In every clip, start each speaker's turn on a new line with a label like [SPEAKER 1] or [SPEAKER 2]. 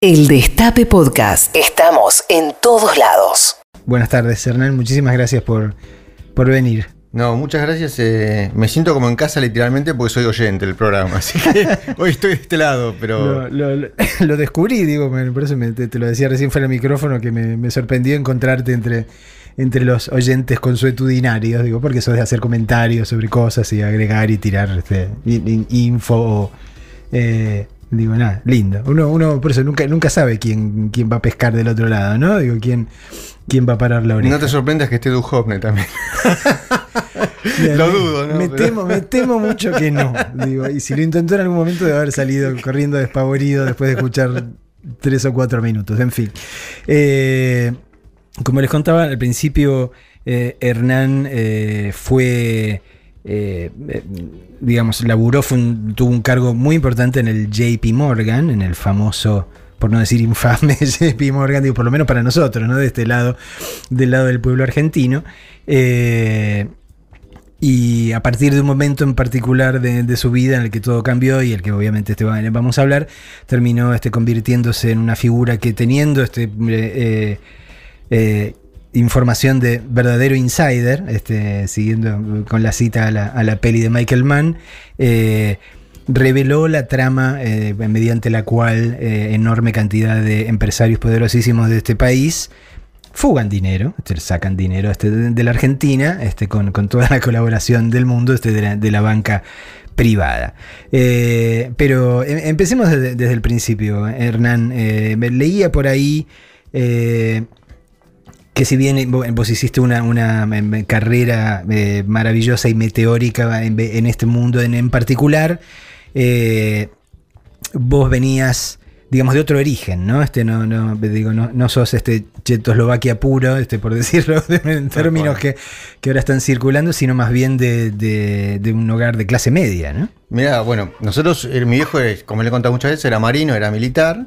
[SPEAKER 1] El Destape Podcast. Estamos en todos lados.
[SPEAKER 2] Buenas tardes, Hernán. Muchísimas gracias por, por venir.
[SPEAKER 3] No, muchas gracias. eh, me siento como en casa literalmente porque soy oyente del programa. Así que hoy estoy de este lado, pero.
[SPEAKER 2] Lo, lo- lo descubrí, digo, me- por eso me- te, te lo decía recién fuera del micrófono, que me, me sorprendió encontrarte entre, entre los oyentes consuetudinarios, digo, porque sos de hacer comentarios sobre cosas y agregar y tirar este, in- in- info. o, eh, digo, nada, lindo. Uno, uno por eso nunca, nunca sabe quién, quién va a pescar del otro lado, ¿no? Digo, quién, quién va a parar la oreja.
[SPEAKER 3] No te sorprendas que esté Duhovne también. Lo dudo, ¿no?
[SPEAKER 2] Me
[SPEAKER 3] Pero-
[SPEAKER 2] temo, me temo mucho que no. Digo, y si lo intentó en algún momento de haber salido corriendo despavorido después de escuchar tres o cuatro minutos. En fin. Eh, como les contaba al principio, eh, Hernán eh, fue. Eh, eh, digamos, laburó, fue un- tuvo un cargo muy importante en el JP Morgan, en el famoso, por no decir infame JP Morgan, digo, por lo menos para nosotros, ¿no? De este lado, del lado del pueblo argentino. Eh, y a partir de un momento en particular de, su vida en el que todo cambió y el que obviamente este va- vamos a hablar, terminó este, convirtiéndose en una figura que teniendo este, información de verdadero insider, este, siguiendo con la cita a la, a la peli de Michael Mann, eh, reveló la trama eh, mediante la cual eh, enorme cantidad de empresarios poderosísimos de este país fugan dinero, este, sacan dinero este, de, la Argentina este, con, con toda la colaboración del mundo este, de, la, banca privada. Pero em- empecemos desde, desde el principio, Hernán. Leía por ahí que si bien vo- vos hiciste una, una, em, carrera eh, maravillosa y meteórica en, en este mundo en, en particular, eh, vos venías, digamos, de otro origen, ¿no? Este no, no, digo, no, no sos este Checoslovaquia puro, este, por decirlo de- en términos que, que ahora están circulando, sino más bien de, de- de un hogar de clase media, ¿no?
[SPEAKER 3] Mira, bueno, nosotros, eh, mi viejo, eh, como le he contado muchas veces, era marino, era militar,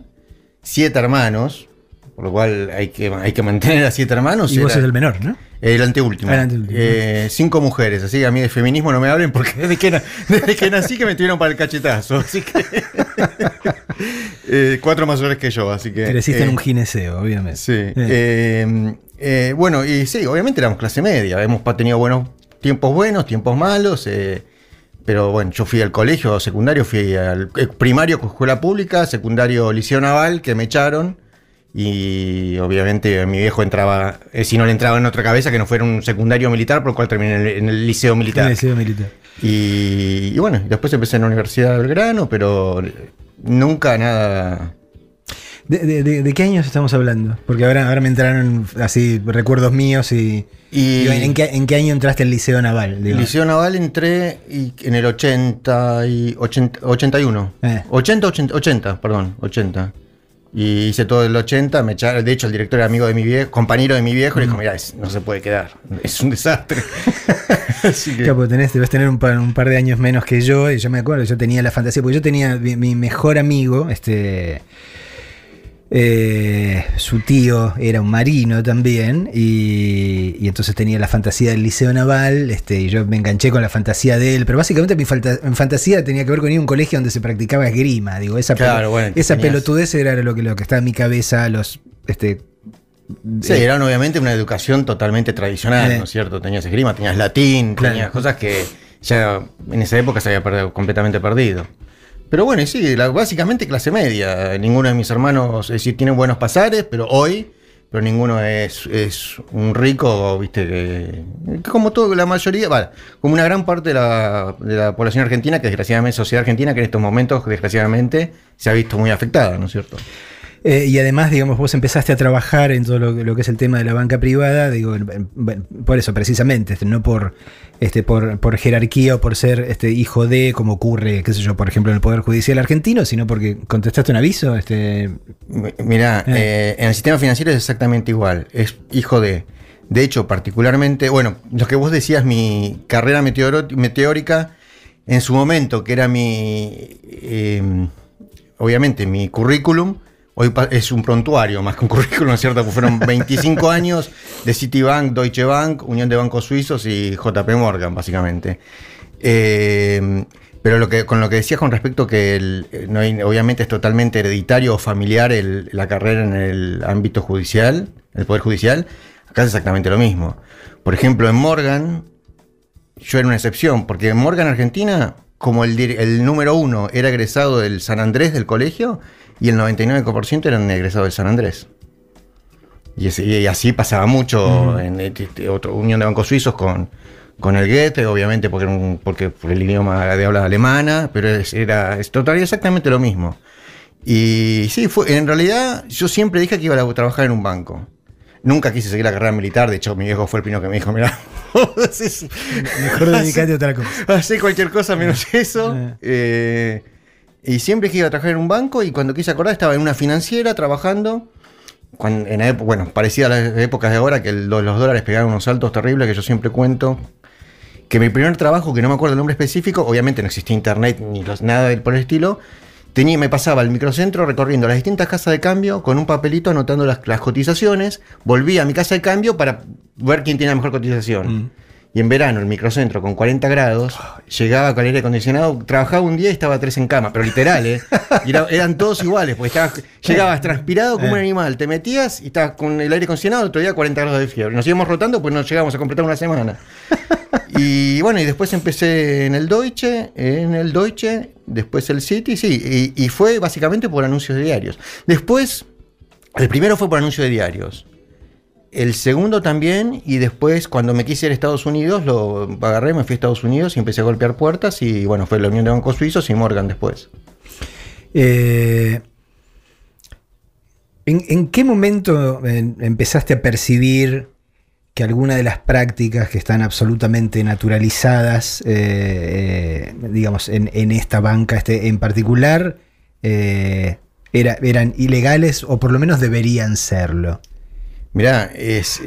[SPEAKER 3] siete hermanos, por lo cual hay que, hay que mantener a siete hermanos.
[SPEAKER 2] Y vos sos el menor, ¿no?
[SPEAKER 3] El anteúltimo.
[SPEAKER 2] Ah, el anteúltimo.
[SPEAKER 3] Eh, cinco mujeres, así que a mí de feminismo no me hablen porque desde que, desde que nací que me tuvieron para el cachetazo. Así que. Eh, cuatro mayores que yo, así que.
[SPEAKER 2] Creciste en
[SPEAKER 3] eh,
[SPEAKER 2] un gineceo, obviamente.
[SPEAKER 3] Sí.
[SPEAKER 2] Eh.
[SPEAKER 3] Eh, eh, bueno, y sí, obviamente éramos clase media. Hemos tenido buenos tiempos buenos, tiempos malos. eh, pero bueno, yo fui al colegio secundario, fui al eh, primario con escuela pública, secundario liceo naval, que me echaron. Y obviamente mi viejo entraba, eh, si no le entraba en otra cabeza, que no fuera un secundario militar, por lo cual terminé en el, en el liceo militar.
[SPEAKER 2] Gineceo militar.
[SPEAKER 3] Y, y bueno, después empecé en la Universidad de Belgrano, pero nunca nada.
[SPEAKER 2] ¿De, de- de- de qué años estamos hablando? Porque ahora, ahora me entraron así recuerdos míos y...
[SPEAKER 3] Y
[SPEAKER 2] digo, ¿en, qué, en qué año entraste al Liceo Naval? Digo?
[SPEAKER 3] Liceo Naval entré y- en el 80 y 80, 81.
[SPEAKER 2] Eh.
[SPEAKER 3] 80, 80, 80, perdón, 80. Y hice todo el 80, me echaron, de hecho el director era amigo de mi viejo, compañero de mi viejo, le dijo, mira, no se puede quedar, es un desastre. Así que,
[SPEAKER 2] Claro, porque tenés, debes tener un par, un par de años menos que yo, y yo me acuerdo, yo tenía la fantasía, porque yo tenía mi, mi mejor amigo, este. Eh, su tío era un marino también, y, y entonces tenía la fantasía del liceo naval, este, y yo me enganché con la fantasía de él, pero básicamente mi, fantasía tenía que ver con ir a un colegio donde se practicaba esgrima, digo, esa,
[SPEAKER 3] Claro,
[SPEAKER 2] pelo-
[SPEAKER 3] bueno,
[SPEAKER 2] esa
[SPEAKER 3] tenías-
[SPEAKER 2] pelotudez era lo que, lo que estaba en mi cabeza, los, este,
[SPEAKER 3] sí,
[SPEAKER 2] eh,
[SPEAKER 3] era obviamente una educación totalmente tradicional,
[SPEAKER 2] Eh.
[SPEAKER 3] ¿no es cierto? Tenías esgrima, tenías latín,
[SPEAKER 2] Claro.
[SPEAKER 3] tenías cosas que ya en esa época se había perdido- completamente perdido. Pero bueno, sí, la- básicamente clase media. Ninguno de mis hermanos, es decir, tienen buenos pasares, pero hoy, pero ninguno es, es un rico, viste, que, que como todo, la mayoría, vale, como una gran parte de la, de la población argentina, que desgraciadamente, sociedad argentina, que en estos momentos, desgraciadamente, se ha visto muy afectada, ¿no es cierto?
[SPEAKER 2] Eh, y además, digamos, vos empezaste a trabajar en todo lo, que- lo que es el tema de la banca privada, digo, en- bueno, por eso precisamente, este, no por, este, por, por jerarquía o por ser este, hijo de, como ocurre, qué sé yo, por ejemplo, en el Poder Judicial argentino, sino porque contestaste un aviso. Este,
[SPEAKER 3] Mi- Mirá,
[SPEAKER 2] Eh.
[SPEAKER 3] eh, en el sistema financiero es exactamente igual. Es hijo de. De hecho, particularmente, bueno, lo que vos decías, mi carrera meteórica, en su momento, que era mi. eh, obviamente, mi currículum, hoy es un prontuario más que un currículum, ¿no es cierto? Fueron 25 años de Citibank, Deutsche Bank, Unión de Bancos Suizos y JP Morgan, básicamente. Eh, Pero lo que, con lo que decías con respecto que el, eh, no hay- obviamente es totalmente hereditario o familiar el- la carrera en el ámbito judicial, el Poder Judicial, acá es exactamente lo mismo. Por ejemplo, en Morgan, yo era una excepción, porque en Morgan, Argentina, como el número uno era egresado del San Andrés del colegio, y el 99% eran egresados del San Andrés. Y, ese- y así pasaba mucho en este- este otro Unión de Bancos Suizos con, con el Goethe, obviamente porque, era un- porque por el idioma de habla alemana, pero es, era es total exactamente lo mismo. Y sí, fue, en realidad yo siempre dije que iba a trabajar en un banco. Nunca quise seguir la carrera militar, de hecho mi viejo fue el primero que me dijo, mira,
[SPEAKER 2] Mejor dedicate a otra cosa.
[SPEAKER 3] Hacer cualquier cosa menos eso.
[SPEAKER 2] Eh.
[SPEAKER 3] Y siempre a trabajar en un banco y cuando quise acordar estaba en una financiera trabajando. Cuando, en época, bueno, parecía a las épocas de ahora que los, dólares pegaban unos saltos terribles que yo siempre cuento. Que mi primer trabajo, que no me acuerdo el nombre específico, obviamente no existía internet ni los- nada por el estilo, tenía, me pasaba al microcentro recorriendo las distintas casas de cambio con un papelito anotando las, las cotizaciones, volvía a mi casa de cambio para ver quién tenía la mejor cotización.
[SPEAKER 2] Mm.
[SPEAKER 3] Y en verano, el microcentro con 40 grados, llegaba con aire acondicionado, trabajaba un día y estaba tres en cama, pero literal, ¿eh? Y era- eran todos iguales, porque estabas, llegabas transpirado como un
[SPEAKER 2] Eh.
[SPEAKER 3] animal, te metías y estabas con el aire acondicionado, otro día 40 grados de fiebre. Nos íbamos rotando, pues nos llegábamos a completar una semana. Y bueno, y después empecé en el Deutsche, en el Deutsche, después el City, sí, y, y fue básicamente por anuncios de diarios. Después, el primero fue por anuncios de diarios. El segundo también, y después cuando me quise ir a Estados Unidos, lo agarré, me fui a Estados Unidos y empecé a golpear puertas y bueno, fue la Unión de Bancos Suizos y Morgan después.
[SPEAKER 2] Eh, ¿en, qué momento eh, empezaste a percibir que alguna de las prácticas que están absolutamente naturalizadas, eh, digamos, en, esta banca este, en particular, era- eran ilegales o por lo menos deberían serlo?
[SPEAKER 3] Mirá, es,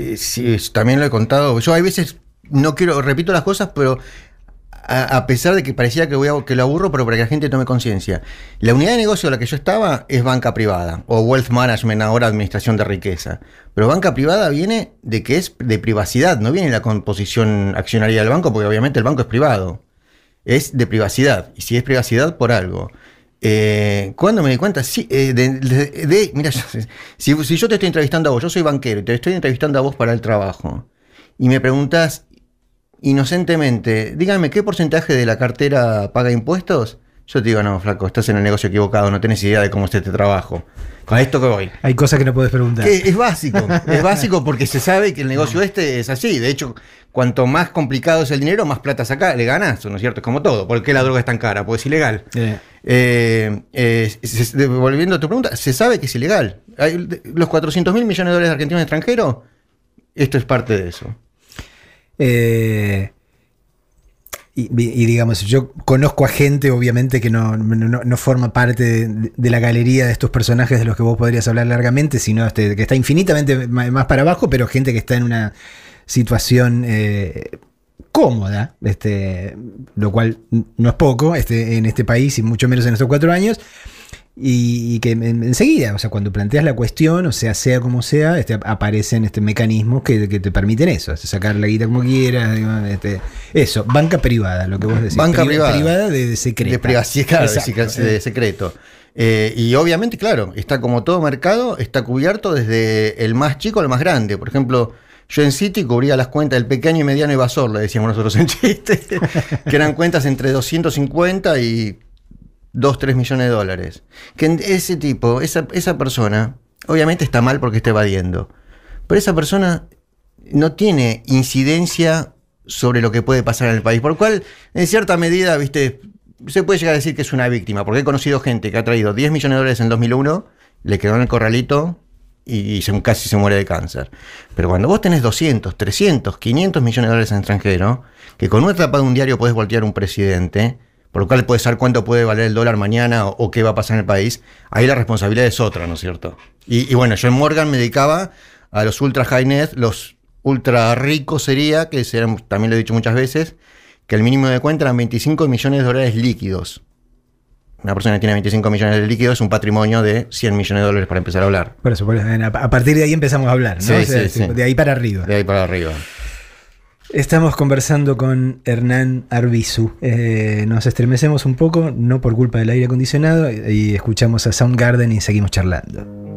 [SPEAKER 3] también lo he contado. Yo hay veces no quiero, repito las cosas, pero a, a pesar de que parecía que, voy a- que lo aburro, pero para que la gente tome conciencia. La unidad de negocio en la que yo estaba es banca privada, o wealth management, ahora administración de riqueza. Pero banca privada viene de que es de privacidad, no viene la composición accionaria del banco, porque obviamente el banco es privado. Es de privacidad, y si es privacidad, por algo. Eh, ¿Cuándo me di cuenta? Sí, eh, de, mira, si, si yo te estoy entrevistando a vos, yo soy banquero y te estoy entrevistando a vos para el trabajo, y me preguntas inocentemente, dígame, ¿qué porcentaje de la cartera paga impuestos? Yo te digo, no, flaco, estás en el negocio equivocado, no tenés idea de cómo es este trabajo. Con esto que voy.
[SPEAKER 2] Hay cosas que no puedes preguntar.
[SPEAKER 3] Que es básico, es básico porque se sabe que el negocio este es así. De hecho, cuanto más complicado es el dinero, más plata saca, le ganas, ¿no es cierto? Es como todo. ¿Por qué la droga es tan cara? Pues es ilegal.
[SPEAKER 2] Eh,
[SPEAKER 3] Eh, eh, volviendo a tu pregunta, se sabe que es ilegal. Hay- los 400 mil millones de dólares argentinos en extranjero, esto es parte de eso.
[SPEAKER 2] Eh, y, digamos, yo conozco a gente, obviamente, que no, no- forma parte de, la galería de estos personajes de los que vos podrías hablar largamente, sino este, que está infinitamente más para abajo, pero gente que está en una situación eh, cómoda, este, lo cual no es poco este, en este país y mucho menos en estos cuatro años. Y, y que en- enseguida, o sea, cuando planteas la cuestión, o sea, sea como sea, este, aparecen este, mecanismos que, que te permiten eso, este, sacar la guita como quieras, digamos, este, eso, banca privada, lo que vos decís.
[SPEAKER 3] Banca
[SPEAKER 2] Priva-
[SPEAKER 3] privada.
[SPEAKER 2] Privada de, de secreta.
[SPEAKER 3] De privacidad, claro, de secreto. Eh, y obviamente, claro, está como todo mercado, está cubierto desde el más chico al más grande. Por ejemplo, yo en City cubría las cuentas del pequeño y mediano evasor, le decíamos nosotros en chiste, que eran cuentas entre 250 y 2, 3 millones de dólares. Que ese tipo, esa, esa persona, obviamente está mal porque está evadiendo, pero esa persona no tiene incidencia sobre lo que puede pasar en el país, por lo cual, en cierta medida, viste, se puede llegar a decir que es una víctima, porque he conocido gente que ha traído 10 millones de dólares en 2001, le quedó en el corralito y se- casi se muere de cáncer. Pero cuando vos tenés 200, 300, 500 millones de dólares en extranjero, que con una tapa de un diario podés voltear un presidente, por lo cual puedes saber cuánto puede valer el dólar mañana o, o qué va a pasar en el país, ahí la responsabilidad es otra, ¿no es cierto? Y, y bueno, yo en Morgan me dedicaba a los ultra high net, los ultra ricos sería, que serán, también lo he dicho muchas veces, que el mínimo de cuenta eran 25 millones de dólares líquidos. Una persona que tiene 25 millones de líquidos es un patrimonio de 100 millones de dólares para empezar a hablar.
[SPEAKER 2] Por eso, a a partir de ahí empezamos a hablar, ¿no?
[SPEAKER 3] Sí,
[SPEAKER 2] O sea,
[SPEAKER 3] sí, sí.
[SPEAKER 2] De ahí para arriba.
[SPEAKER 3] De ahí para arriba.
[SPEAKER 4] Estamos conversando con Hernán Arbizu. Eh, nos estremecemos un poco, no por culpa del aire acondicionado, y escuchamos a Soundgarden y seguimos charlando.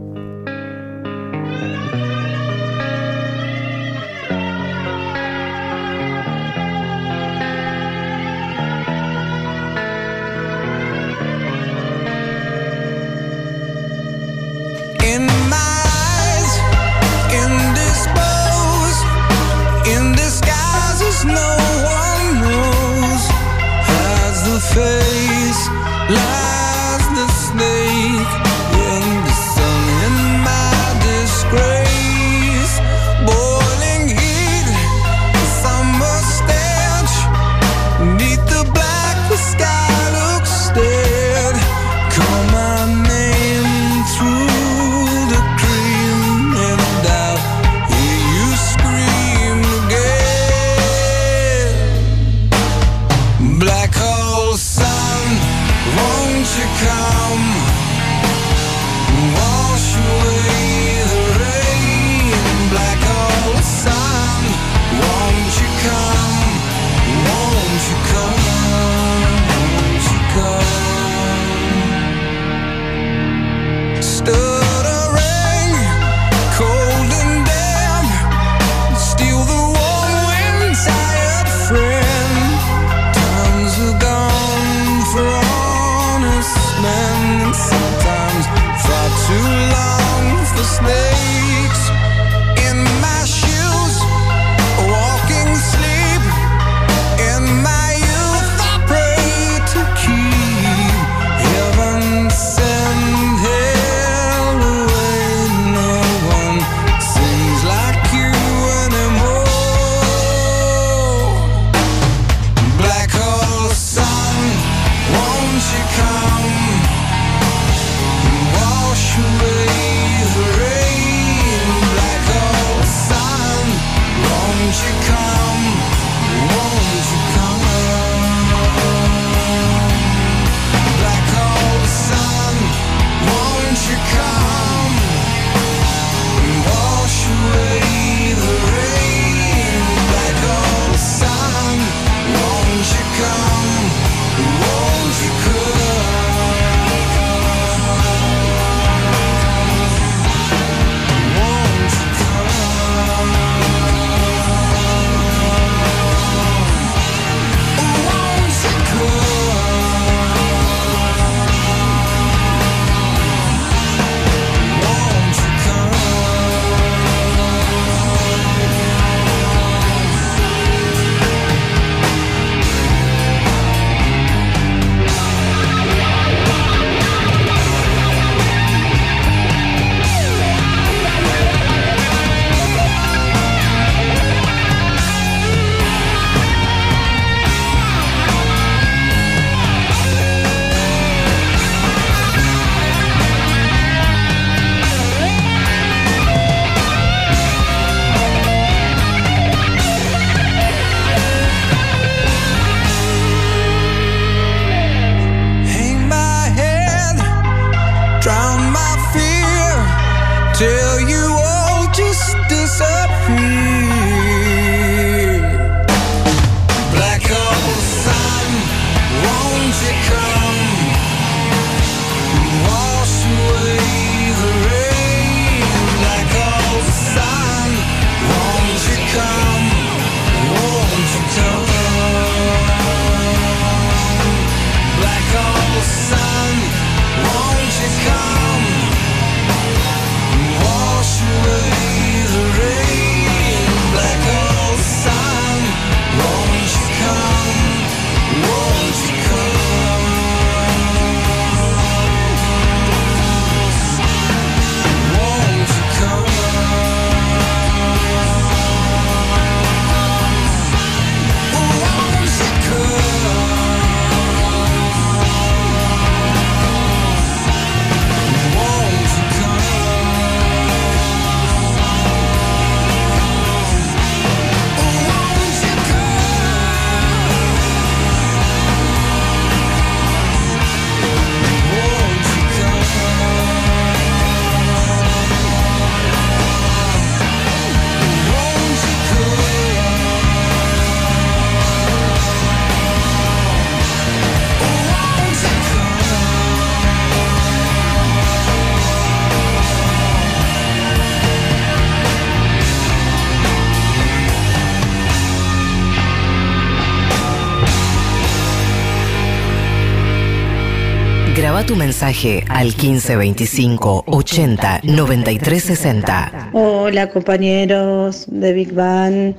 [SPEAKER 1] Tu mensaje al 1525 80 93 60.
[SPEAKER 5] Hola compañeros de Big Bang,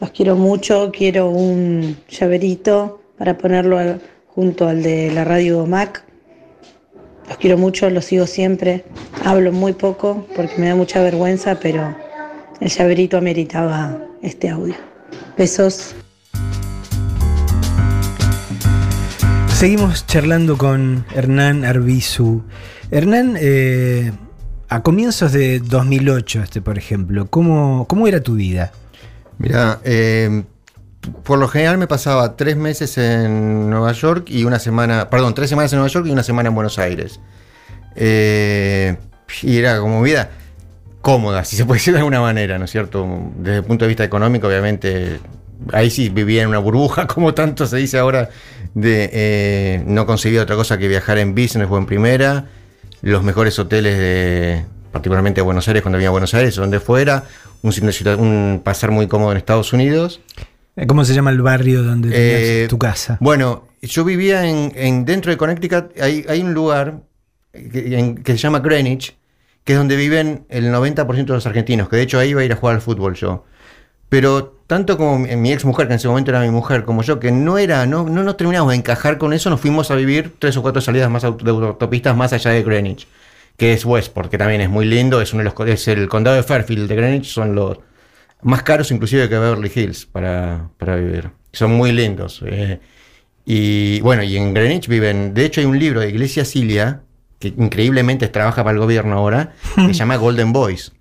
[SPEAKER 5] los quiero mucho, quiero un llaverito para ponerlo junto al de la radio Mac. Los quiero mucho, los sigo siempre. Hablo muy poco porque me da mucha vergüenza, pero el llaverito ameritaba este audio. Besos.
[SPEAKER 2] Seguimos charlando con Hernán Arbizu. Hernán, eh, a comienzos de 2008, este, por ejemplo, ¿cómo, cómo era tu vida?
[SPEAKER 3] Mira, eh, por lo general me pasaba tres meses en Nueva York y una semana, perdón, tres semanas en Nueva York y una semana en Buenos Aires. Eh, y era como vida cómoda, si se puede decir de alguna manera, ¿no es cierto? Desde el punto de vista económico, obviamente, ahí sí vivía en una burbuja, como tanto se dice ahora, de eh, no conseguía otra cosa que viajar en business o en primera, los mejores hoteles de, particularmente de Buenos Aires, cuando venía a Buenos Aires o donde fuera, un, un pasar muy cómodo en Estados Unidos.
[SPEAKER 2] Eh, ¿Cómo se llama el barrio donde tenías
[SPEAKER 3] Eh,
[SPEAKER 2] tu casa?
[SPEAKER 3] Bueno, yo vivía en, en- dentro de Connecticut, hay, hay un lugar que, en- que se llama Greenwich, que es donde viven el 90% de los argentinos, que de hecho ahí iba a ir a jugar al fútbol yo. Pero tanto como mi, ex mujer, que en ese momento era mi mujer, como yo, que no era, no, no nos terminamos de encajar con eso, nos fuimos a vivir tres o cuatro salidas más de autopistas más allá de Greenwich, que es Westport, que también es muy lindo, es uno de los es el condado de Fairfield de Greenwich, son los más caros inclusive que Beverly Hills para, para vivir. Son muy lindos. eh. y bueno, y en Greenwich viven, de hecho hay un libro de Iglesia Cilia, que increíblemente trabaja para el gobierno ahora, que se llama Golden Boys,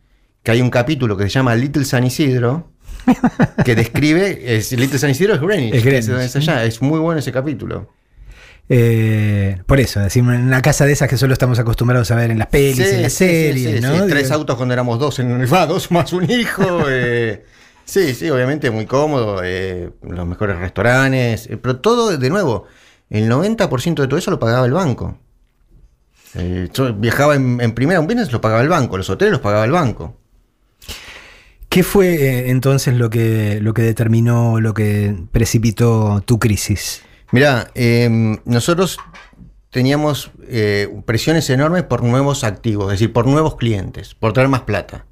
[SPEAKER 3] que hay un capítulo que se llama Little San Isidro, que describe, es, Little San Isidro es Greenwich,
[SPEAKER 2] Es Greenwich,
[SPEAKER 3] es allá, es muy bueno ese capítulo.
[SPEAKER 2] Eh, por eso, decimos, en una casa de esas que solo estamos acostumbrados a ver en las pelis, en las
[SPEAKER 3] sí,
[SPEAKER 2] series,
[SPEAKER 3] Tres autos cuando éramos dos en dos más un hijo. eh, sí, sí, obviamente muy cómodo. eh, los mejores restaurantes. pero todo, de nuevo, el 90% de todo eso lo pagaba el banco. Yo viajaba en, en primera, un business lo pagaba el banco, los hoteles los pagaba el banco.
[SPEAKER 2] ¿Qué fue eh, entonces lo que, lo que determinó, lo que precipitó tu crisis?
[SPEAKER 3] Mirá, eh, nosotros teníamos eh, presiones enormes por nuevos activos, es decir, por nuevos clientes, por traer más plata.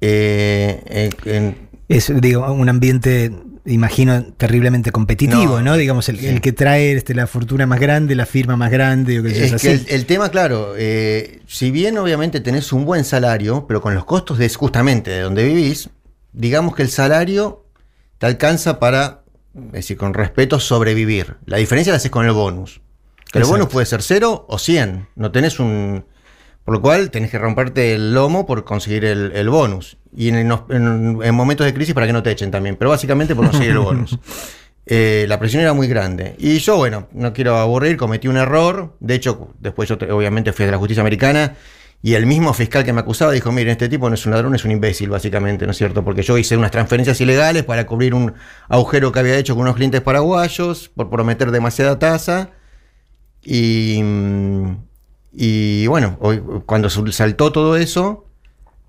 [SPEAKER 3] Eh, eh, en-
[SPEAKER 2] Es, digo, un ambiente, imagino, terriblemente competitivo,
[SPEAKER 3] No,
[SPEAKER 2] ¿no? Digamos, el,
[SPEAKER 3] sí.
[SPEAKER 2] el que trae este, la fortuna más grande, la firma más grande, o que
[SPEAKER 3] Es que
[SPEAKER 2] así.
[SPEAKER 3] el, el tema, claro, eh, si bien obviamente tenés un buen salario, pero con los costos de justamente de donde vivís, digamos que el salario te alcanza para, es decir, con respeto, sobrevivir. La diferencia la haces con el bonus. Que el bonus puede ser cero o 100. No tenés un... Por lo cual tenés que romperte el lomo por conseguir el, el bonus. Y en, en- en momentos de crisis para que no te echen también. Pero básicamente por conseguir el bonus. Eh, la presión era muy grande. Y yo, bueno, no quiero aburrir, cometí un error. De hecho, después yo te- obviamente fui a la justicia americana. Y el mismo fiscal que me acusaba dijo, miren, este tipo no es un ladrón, es un imbécil, básicamente, ¿no es cierto? Porque yo hice unas transferencias ilegales para cubrir un agujero que había hecho con unos clientes paraguayos, por prometer demasiada tasa. Y, mm, y bueno, hoy, cuando saltó todo eso,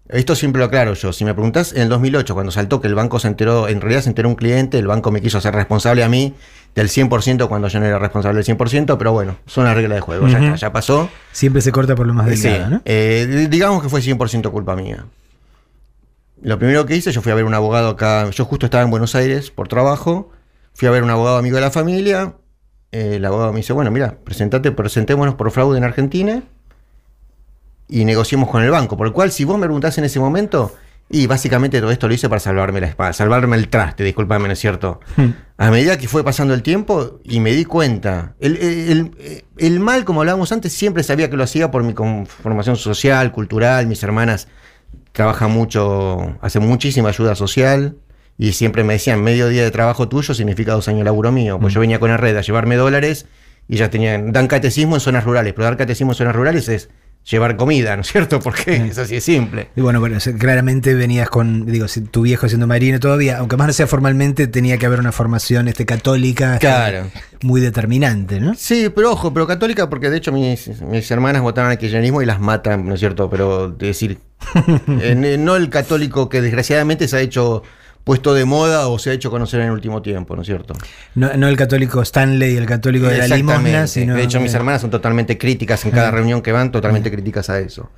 [SPEAKER 3] esto siempre lo aclaro yo. Si me preguntás, en el 2008, cuando saltó que el banco se enteró, en realidad se enteró un cliente, el banco me quiso hacer responsable a mí del 100% cuando yo no era responsable del 100%, pero bueno, son las reglas de juego, ya está, ya pasó.
[SPEAKER 2] Siempre se corta por lo más
[SPEAKER 3] Sí,
[SPEAKER 2] delgado, ¿no?
[SPEAKER 3] eh, di- digamos que fue 100% culpa mía. Lo primero que hice, yo fui a ver un abogado acá, yo justo estaba en Buenos Aires por trabajo, fui a ver un abogado amigo de la familia, eh, el abogado me dice, bueno, mira, presentate, presentémonos por fraude en Argentina y negociemos con el banco. Por el cual, si vos me preguntás en ese momento, y básicamente todo esto lo hice para salvarme la espada, salvarme el traste, disculpame, ¿no es cierto?
[SPEAKER 2] Hmm.
[SPEAKER 3] A medida que fue pasando el tiempo y me di cuenta, el, el- el- el mal, como hablábamos antes, siempre sabía que lo hacía por mi conformación social, cultural, mis hermanas trabajan mucho, hacen muchísima ayuda social y siempre me decían, medio día de trabajo tuyo significa dos años de laburo mío, pues yo venía con la red a llevarme dólares y ya tenían, dan catecismo en zonas rurales, pero dar catecismo en zonas rurales es llevar comida, ¿no es cierto? Porque es así de simple.
[SPEAKER 2] Y bueno, bueno, claramente venías con, digo, si tu viejo siendo marino todavía, aunque más no sea formalmente, tenía que haber una formación este, católica
[SPEAKER 3] Claro.
[SPEAKER 2] muy determinante, ¿no?
[SPEAKER 3] Sí, pero ojo, pero católica, porque de hecho mis, mis hermanas votaron al kirchnerismo y las matan, ¿no es cierto? Pero de decir, eh, no el católico que desgraciadamente se ha hecho puesto de moda o se ha hecho conocer en el último tiempo, ¿no es cierto?
[SPEAKER 2] No, no el católico Stanley y el católico de la limosna, sino.
[SPEAKER 3] de hecho, mis hermanas son totalmente críticas en cada reunión que van, totalmente críticas a eso.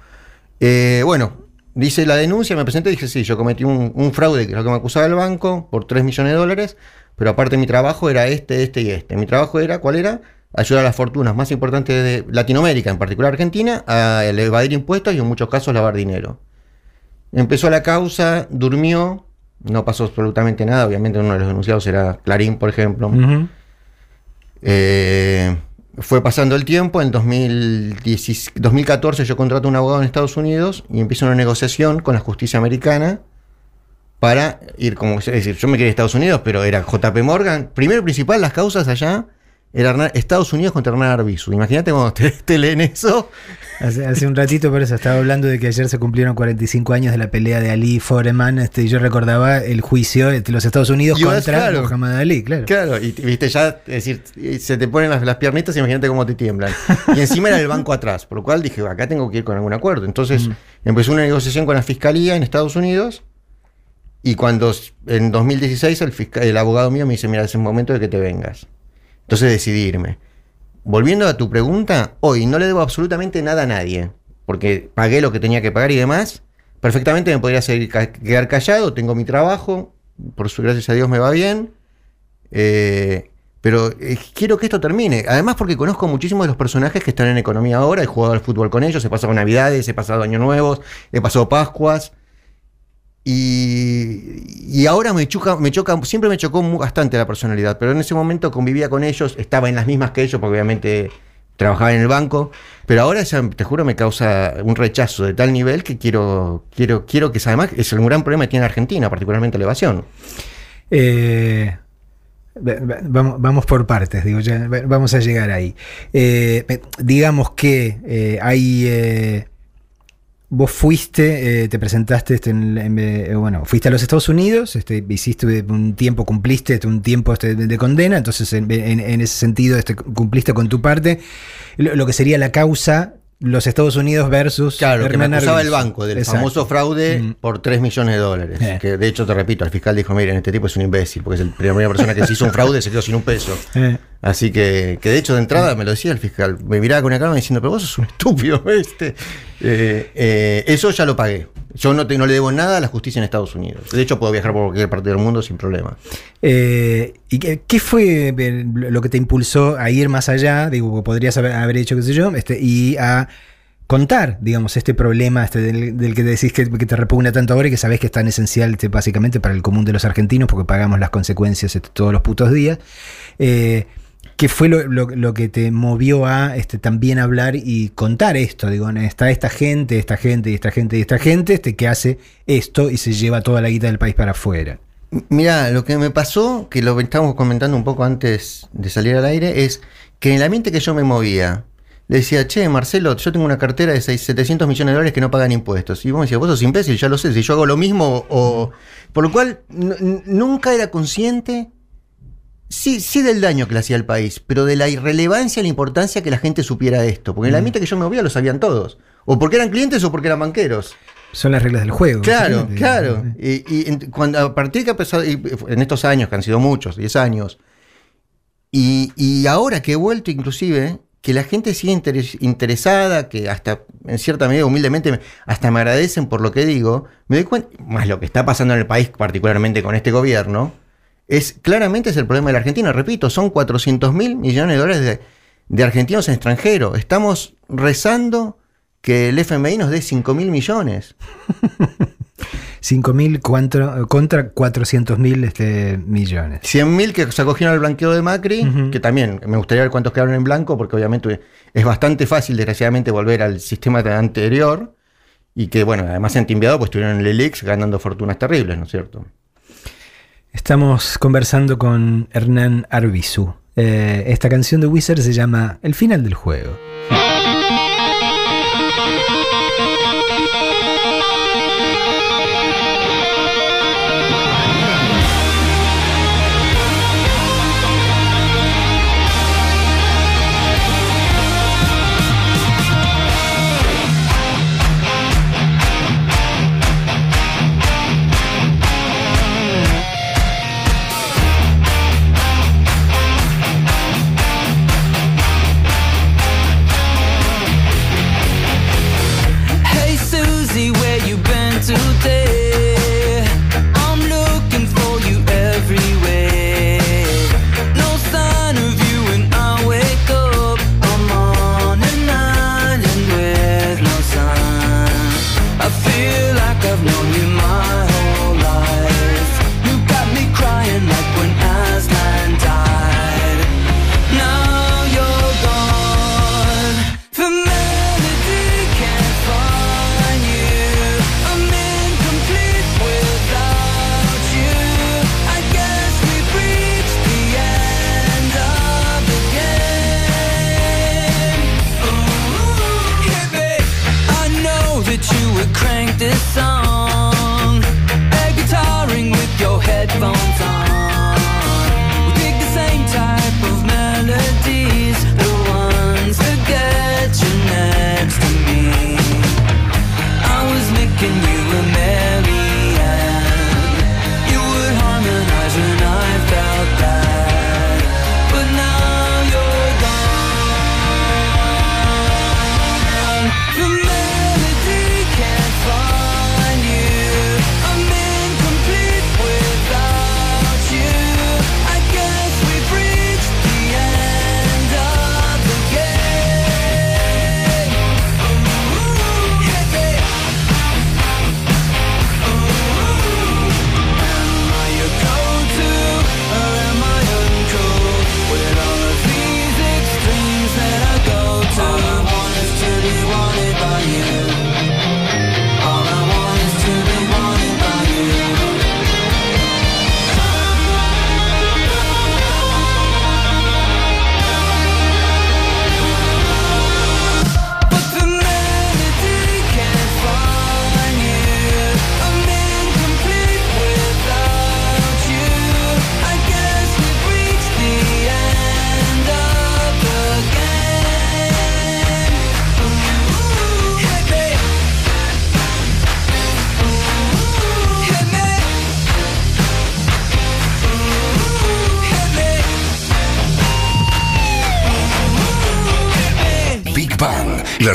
[SPEAKER 3] Eh, bueno, dice la denuncia, me presenté y dije, sí, yo cometí un, un fraude, que es lo que me acusaba el banco, por 3 millones de dólares, pero aparte mi trabajo era este, este y este. Mi trabajo era, ¿cuál era? Ayudar a las fortunas más importantes de Latinoamérica, en particular Argentina, a evadir impuestos y en muchos casos lavar dinero. Empezó la causa, durmió, no pasó absolutamente nada, obviamente uno de los denunciados era Clarín, por ejemplo. Eh, fue pasando el tiempo, en 2010 2014 yo contrato a un abogado en Estados Unidos y empiezo una negociación con la justicia americana para ir como, es decir, yo me quería a Estados Unidos, pero era JP Morgan. Primero y principal, las causas allá era Estados Unidos contra Hernán Arbizu. Imagínate cuando te, te leen eso.
[SPEAKER 2] Hace, hace un ratito, por eso estaba hablando de que ayer se cumplieron 45 años de la pelea de Ali Foreman. Este, y yo recordaba el juicio de los Estados Unidos
[SPEAKER 3] Y
[SPEAKER 2] contra
[SPEAKER 3] claro.
[SPEAKER 2] Muhammad Ali, claro.
[SPEAKER 3] Claro, y viste ya, es decir, y se te ponen las, las piernitas, imagínate cómo te tiemblan. Y encima era el banco atrás, por lo cual dije, acá tengo que ir con algún acuerdo. Entonces empezó una negociación con la fiscalía en Estados Unidos. Y cuando en 2016 el, fisca- el abogado mío me dice, mira, es el momento de que te vengas. Entonces decidí irme. Volviendo a tu pregunta, hoy no le debo absolutamente nada a nadie, porque pagué lo que tenía que pagar y demás. Perfectamente me podría seguir quedar callado, tengo mi trabajo, por su gracias a Dios me va bien. Eh, pero eh, quiero que esto termine. Además, porque conozco muchísimos de los personajes que están en economía ahora. He jugado al fútbol con ellos, he pasado Navidades, he pasado Años Nuevos, he pasado Pascuas. Y, y ahora me choca, me choca, siempre me chocó bastante la personalidad, pero en ese momento convivía con ellos, estaba en las mismas que ellos, porque obviamente trabajaba en el banco, pero ahora te juro, me causa un rechazo de tal nivel que quiero, quiero, quiero que además es un gran problema que tiene Argentina, particularmente la evasión.
[SPEAKER 2] Eh, va- va- vamos, vamos por partes, digo, ya, va- vamos a llegar ahí. Eh, digamos que eh, hay. Vos fuiste, eh, te presentaste, este, en- en- eh, bueno, fuiste a los Estados Unidos, este, hiciste un tiempo, cumpliste un tiempo este, de, de condena, entonces en, ese sentido este, cumpliste con tu parte. Lo, lo que sería la causa, los Estados Unidos versus.
[SPEAKER 3] Claro, que me
[SPEAKER 2] Hernán
[SPEAKER 3] acusaba el banco del
[SPEAKER 2] Exacto.
[SPEAKER 3] famoso fraude
[SPEAKER 2] Mm.
[SPEAKER 3] por 3 millones de dólares.
[SPEAKER 2] Eh.
[SPEAKER 3] Que de hecho, te repito, el fiscal dijo, miren, este tipo es un imbécil, porque es la primera persona que se hizo un fraude se quedó sin un peso.
[SPEAKER 2] Eh,
[SPEAKER 3] Así que, que de hecho de entrada me lo decía el fiscal, me miraba con una cara diciendo, pero vos sos un estúpido, este. Eh, eh, eso ya lo pagué. Yo no, te, no le debo nada a la justicia en Estados Unidos. De hecho, puedo viajar por cualquier parte del mundo sin problema.
[SPEAKER 2] Eh, ¿Y qué, fue lo que te impulsó a ir más allá? Digo, podrías haber, haber hecho, qué sé yo, este, y a contar, digamos, este problema este, del, del que decís que, te repugna tanto ahora y que sabés que es tan esencial este, básicamente para el común de los argentinos porque pagamos las consecuencias este, todos los putos días. ¿Qué fue lo, que te movió a este, también hablar y contar esto? Digo, está esta gente, esta gente y esta gente y esta gente este, que hace esto y se lleva toda la guita del país para afuera.
[SPEAKER 3] Mira, lo que me pasó, que lo estábamos comentando un poco antes de salir al aire, es que en el ambiente que yo me movía, le decía, che, Marcelo, yo tengo una cartera de 6, 700 millones de dólares que no pagan impuestos. Y vos me decías, vos sos imbécil, ya lo sé, si yo hago lo mismo o... Por lo cual, nunca era consciente, sí, sí del daño que le hacía al país, pero de la irrelevancia y la importancia que la gente supiera esto. Porque en el ambiente que yo me movía lo sabían todos. O porque eran clientes o porque eran banqueros.
[SPEAKER 2] Son las reglas del juego.
[SPEAKER 3] Claro, claro. Y, y en, cuando, a partir que y en estos años, que han sido muchos, 10 años, y, y ahora que he vuelto inclusive, que la gente sigue interes- interesada, que hasta en cierta medida humildemente me- hasta me agradecen por lo que digo, me doy cuenta, más lo que está pasando en el país, particularmente con este gobierno, es claramente es el problema de la Argentina. Repito, son 400 mil millones de dólares de, de argentinos en extranjero. Estamos rezando que el FMI nos dé 5 mil millones.
[SPEAKER 2] 5.000 cuantro- contra 400.000 este, millones.
[SPEAKER 3] 100.000 que se acogieron al blanqueo de Macri, que también me gustaría ver cuántos quedaron en blanco, porque obviamente es bastante fácil, desgraciadamente, volver al sistema anterior. Y que, bueno, además en Timbiado, pues estuvieron en el ELIX ganando fortunas terribles, ¿no es cierto?
[SPEAKER 2] Estamos conversando con Hernán Arbizu. Eh, esta canción de Wizard se llama El final del juego.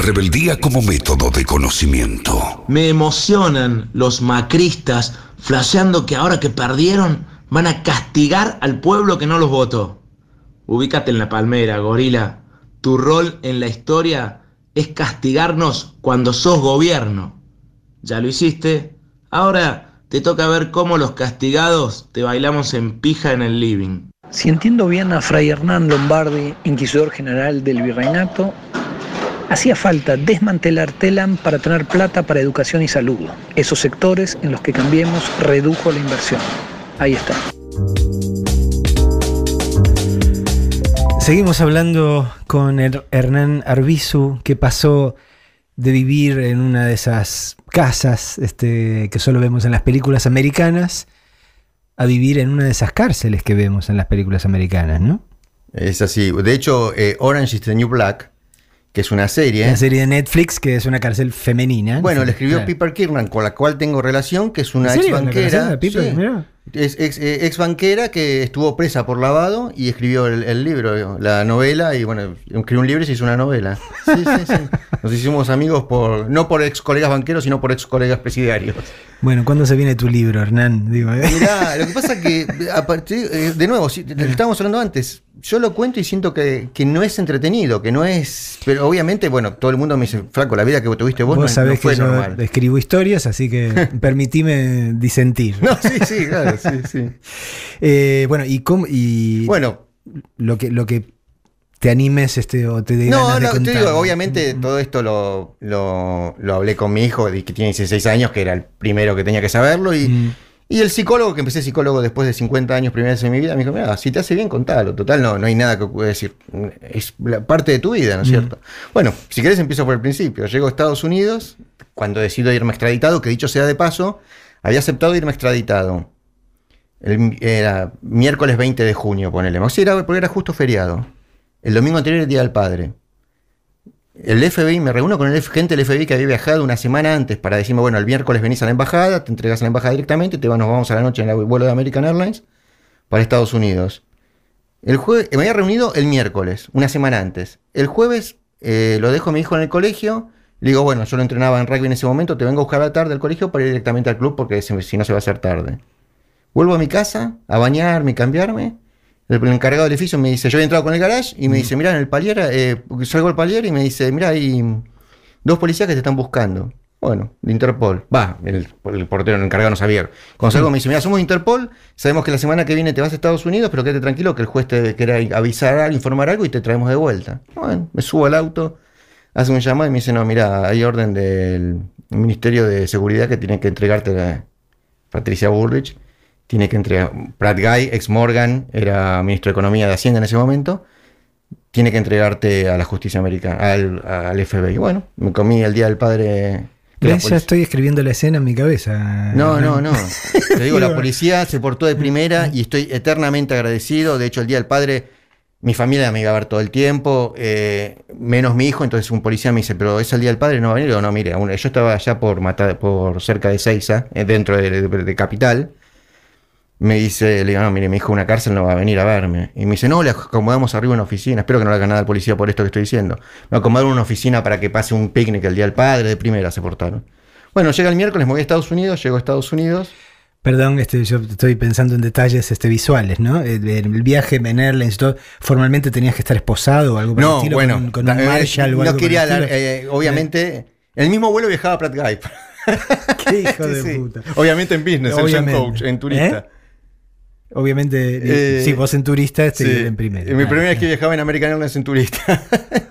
[SPEAKER 6] Rebeldía como método de conocimiento.
[SPEAKER 7] Me emocionan los macristas flasheando que ahora que perdieron van a castigar al pueblo que no los votó. Ubícate en la palmera, gorila. Tu rol en la historia es castigarnos cuando sos gobierno. Ya lo hiciste. Ahora te toca ver cómo los castigados te bailamos en pija en el living.
[SPEAKER 8] Si entiendo bien a Fray Hernán Lombardi, inquisidor general del virreinato, hacía falta desmantelar Telam para tener plata para educación y salud. Esos sectores en los que Cambiemos redujo la inversión. Ahí está.
[SPEAKER 2] Seguimos hablando con Her- Hernán Arbizu, que pasó de vivir en una de esas casas este, que solo vemos en las películas americanas a vivir en una de esas cárceles que vemos en las películas americanas, ¿no?
[SPEAKER 3] Es así. De hecho, eh, Orange is the New Black, que es una serie.
[SPEAKER 2] La serie de Netflix, que es una cárcel femenina.
[SPEAKER 3] Bueno,
[SPEAKER 2] Sí,
[SPEAKER 3] le escribió
[SPEAKER 2] claro.
[SPEAKER 3] Piper Kirnan, con la cual tengo relación, que es una
[SPEAKER 2] ¿En
[SPEAKER 3] ex banquera.
[SPEAKER 2] Piper? Mirá.
[SPEAKER 3] Es ex, eh, ex banquera que estuvo presa por lavado y escribió el, el libro, la novela, y bueno, escribió un libro y se hizo una novela. Sí, sí, sí. Nos hicimos amigos por, no por ex colegas banqueros, sino por ex colegas presidiarios.
[SPEAKER 2] Bueno, ¿cuándo se viene tu libro, Hernán? Digo, ¿eh?
[SPEAKER 3] Mirá, lo que pasa que, a partir, eh, de nuevo, sí, que estábamos hablando antes, yo lo cuento y siento que, que no es entretenido, que no es. Pero obviamente, bueno, todo el mundo me dice, Flaco, la vida que tuviste vos,
[SPEAKER 2] Vos
[SPEAKER 3] no,
[SPEAKER 2] sabés
[SPEAKER 3] no fue
[SPEAKER 2] que yo
[SPEAKER 3] normal.
[SPEAKER 2] escribo historias, así que permitime disentir.
[SPEAKER 3] No, sí, sí, claro, sí, sí.
[SPEAKER 2] Eh, bueno, y cómo y
[SPEAKER 3] Bueno,
[SPEAKER 2] lo que lo que te animes este o te
[SPEAKER 3] no,
[SPEAKER 2] ganas de
[SPEAKER 3] no, te digo, obviamente todo esto lo, lo, lo hablé con mi hijo, que tiene 16 años, que era el primero que tenía que saberlo, y,
[SPEAKER 2] Mm.
[SPEAKER 3] Y el psicólogo, que empecé psicólogo después de 50 años, primera vez en mi vida, me dijo, mira, si te hace bien, contalo, total, no, no hay nada que pueda decir, es la parte de tu vida, ¿no es
[SPEAKER 2] Mm.
[SPEAKER 3] cierto? Bueno, si querés empiezo por el principio, llego a Estados Unidos, cuando decido irme extraditado, que dicho sea de paso, había aceptado irme extraditado. El- era miércoles 20 de junio, ponele. O sea, era, porque era justo feriado. El domingo anterior era el Día del Padre. El FBI, me reúno con el gente del FBI que había viajado una semana antes para decirme, bueno, el miércoles venís a la embajada, te entregas a la embajada directamente, te nos vamos a la noche en el vuelo de American Airlines para Estados Unidos. El jueves, me había reunido el miércoles, una semana antes. El jueves eh, lo dejo a mi hijo en el colegio. Le digo, bueno, yo lo entrenaba en rugby en ese momento, te vengo a buscar a la tarde al colegio para ir directamente al club porque si no se va a hacer tarde. Vuelvo a mi casa a bañarme y cambiarme. El, encargado del edificio me dice, yo había entrado con el garage y me dice, mira, en el palier, eh, salgo al palier y me dice, mira, hay dos policías que te están buscando. Bueno, de Interpol. Va, el, el portero, el encargado no sabía. Cuando salgo me dice, mira, somos de Interpol, sabemos que la semana que viene te vas a Estados Unidos, pero quédate tranquilo que el juez te quiere avisar, algo, informar algo y te traemos de vuelta. Bueno, me subo al auto, hace un llamado y me dice, no, mira, hay orden del Ministerio de Seguridad que tiene que entregarte la Patricia Bullrich, tiene que entregar, Pratt Guy, ex Morgan, era ministro de Economía de Hacienda en ese momento, tiene que entregarte a la justicia americana, al, al FBI. Bueno, me comí el Día del Padre.
[SPEAKER 2] Ya estoy escribiendo la escena en mi cabeza.
[SPEAKER 3] No, no, no. Te digo, la policía se portó de primera y estoy eternamente agradecido. De hecho, el Día del Padre, mi familia me iba a ver todo el tiempo, eh, menos mi hijo. Entonces un policía me dice, pero es el Día del Padre, no va a venir. Digo, no, mire, yo estaba allá por, Mata- por cerca de Seiza, eh, dentro de, de- de Capital. Me dice, le digo, no, mire, mi hijo en una cárcel no va a venir a verme. Y me dice, no, le acomodamos arriba una oficina. Espero que no le haga nada al policía por esto que estoy diciendo. Me acomodaron una oficina para que pase un picnic el Día del Padre, de primera se portaron. Bueno, llega el miércoles, me voy a Estados Unidos, llego a Estados Unidos.
[SPEAKER 2] Perdón, este, yo estoy pensando en detalles este, visuales, ¿no? El, el viaje en Airlines, todo, formalmente tenías que estar esposado o algo por el
[SPEAKER 3] No,
[SPEAKER 2] estilo,
[SPEAKER 3] bueno,
[SPEAKER 2] con, un- con un
[SPEAKER 3] eh,
[SPEAKER 2] Marshall o
[SPEAKER 3] no
[SPEAKER 2] algo por
[SPEAKER 3] quería
[SPEAKER 2] el estilo.
[SPEAKER 3] eh, obviamente, el mismo vuelo viajaba Pratt Guy.
[SPEAKER 2] Qué hijo de
[SPEAKER 3] sí.
[SPEAKER 2] puta.
[SPEAKER 3] Obviamente en business, el
[SPEAKER 2] Obviamente.
[SPEAKER 3] coach, en turista.
[SPEAKER 2] ¿Eh? Obviamente,
[SPEAKER 3] Eh,
[SPEAKER 2] sí, vos en turista, este
[SPEAKER 3] Sí,
[SPEAKER 2] en primero.
[SPEAKER 3] Mi primera vez que viajaba en American Airlines en turista.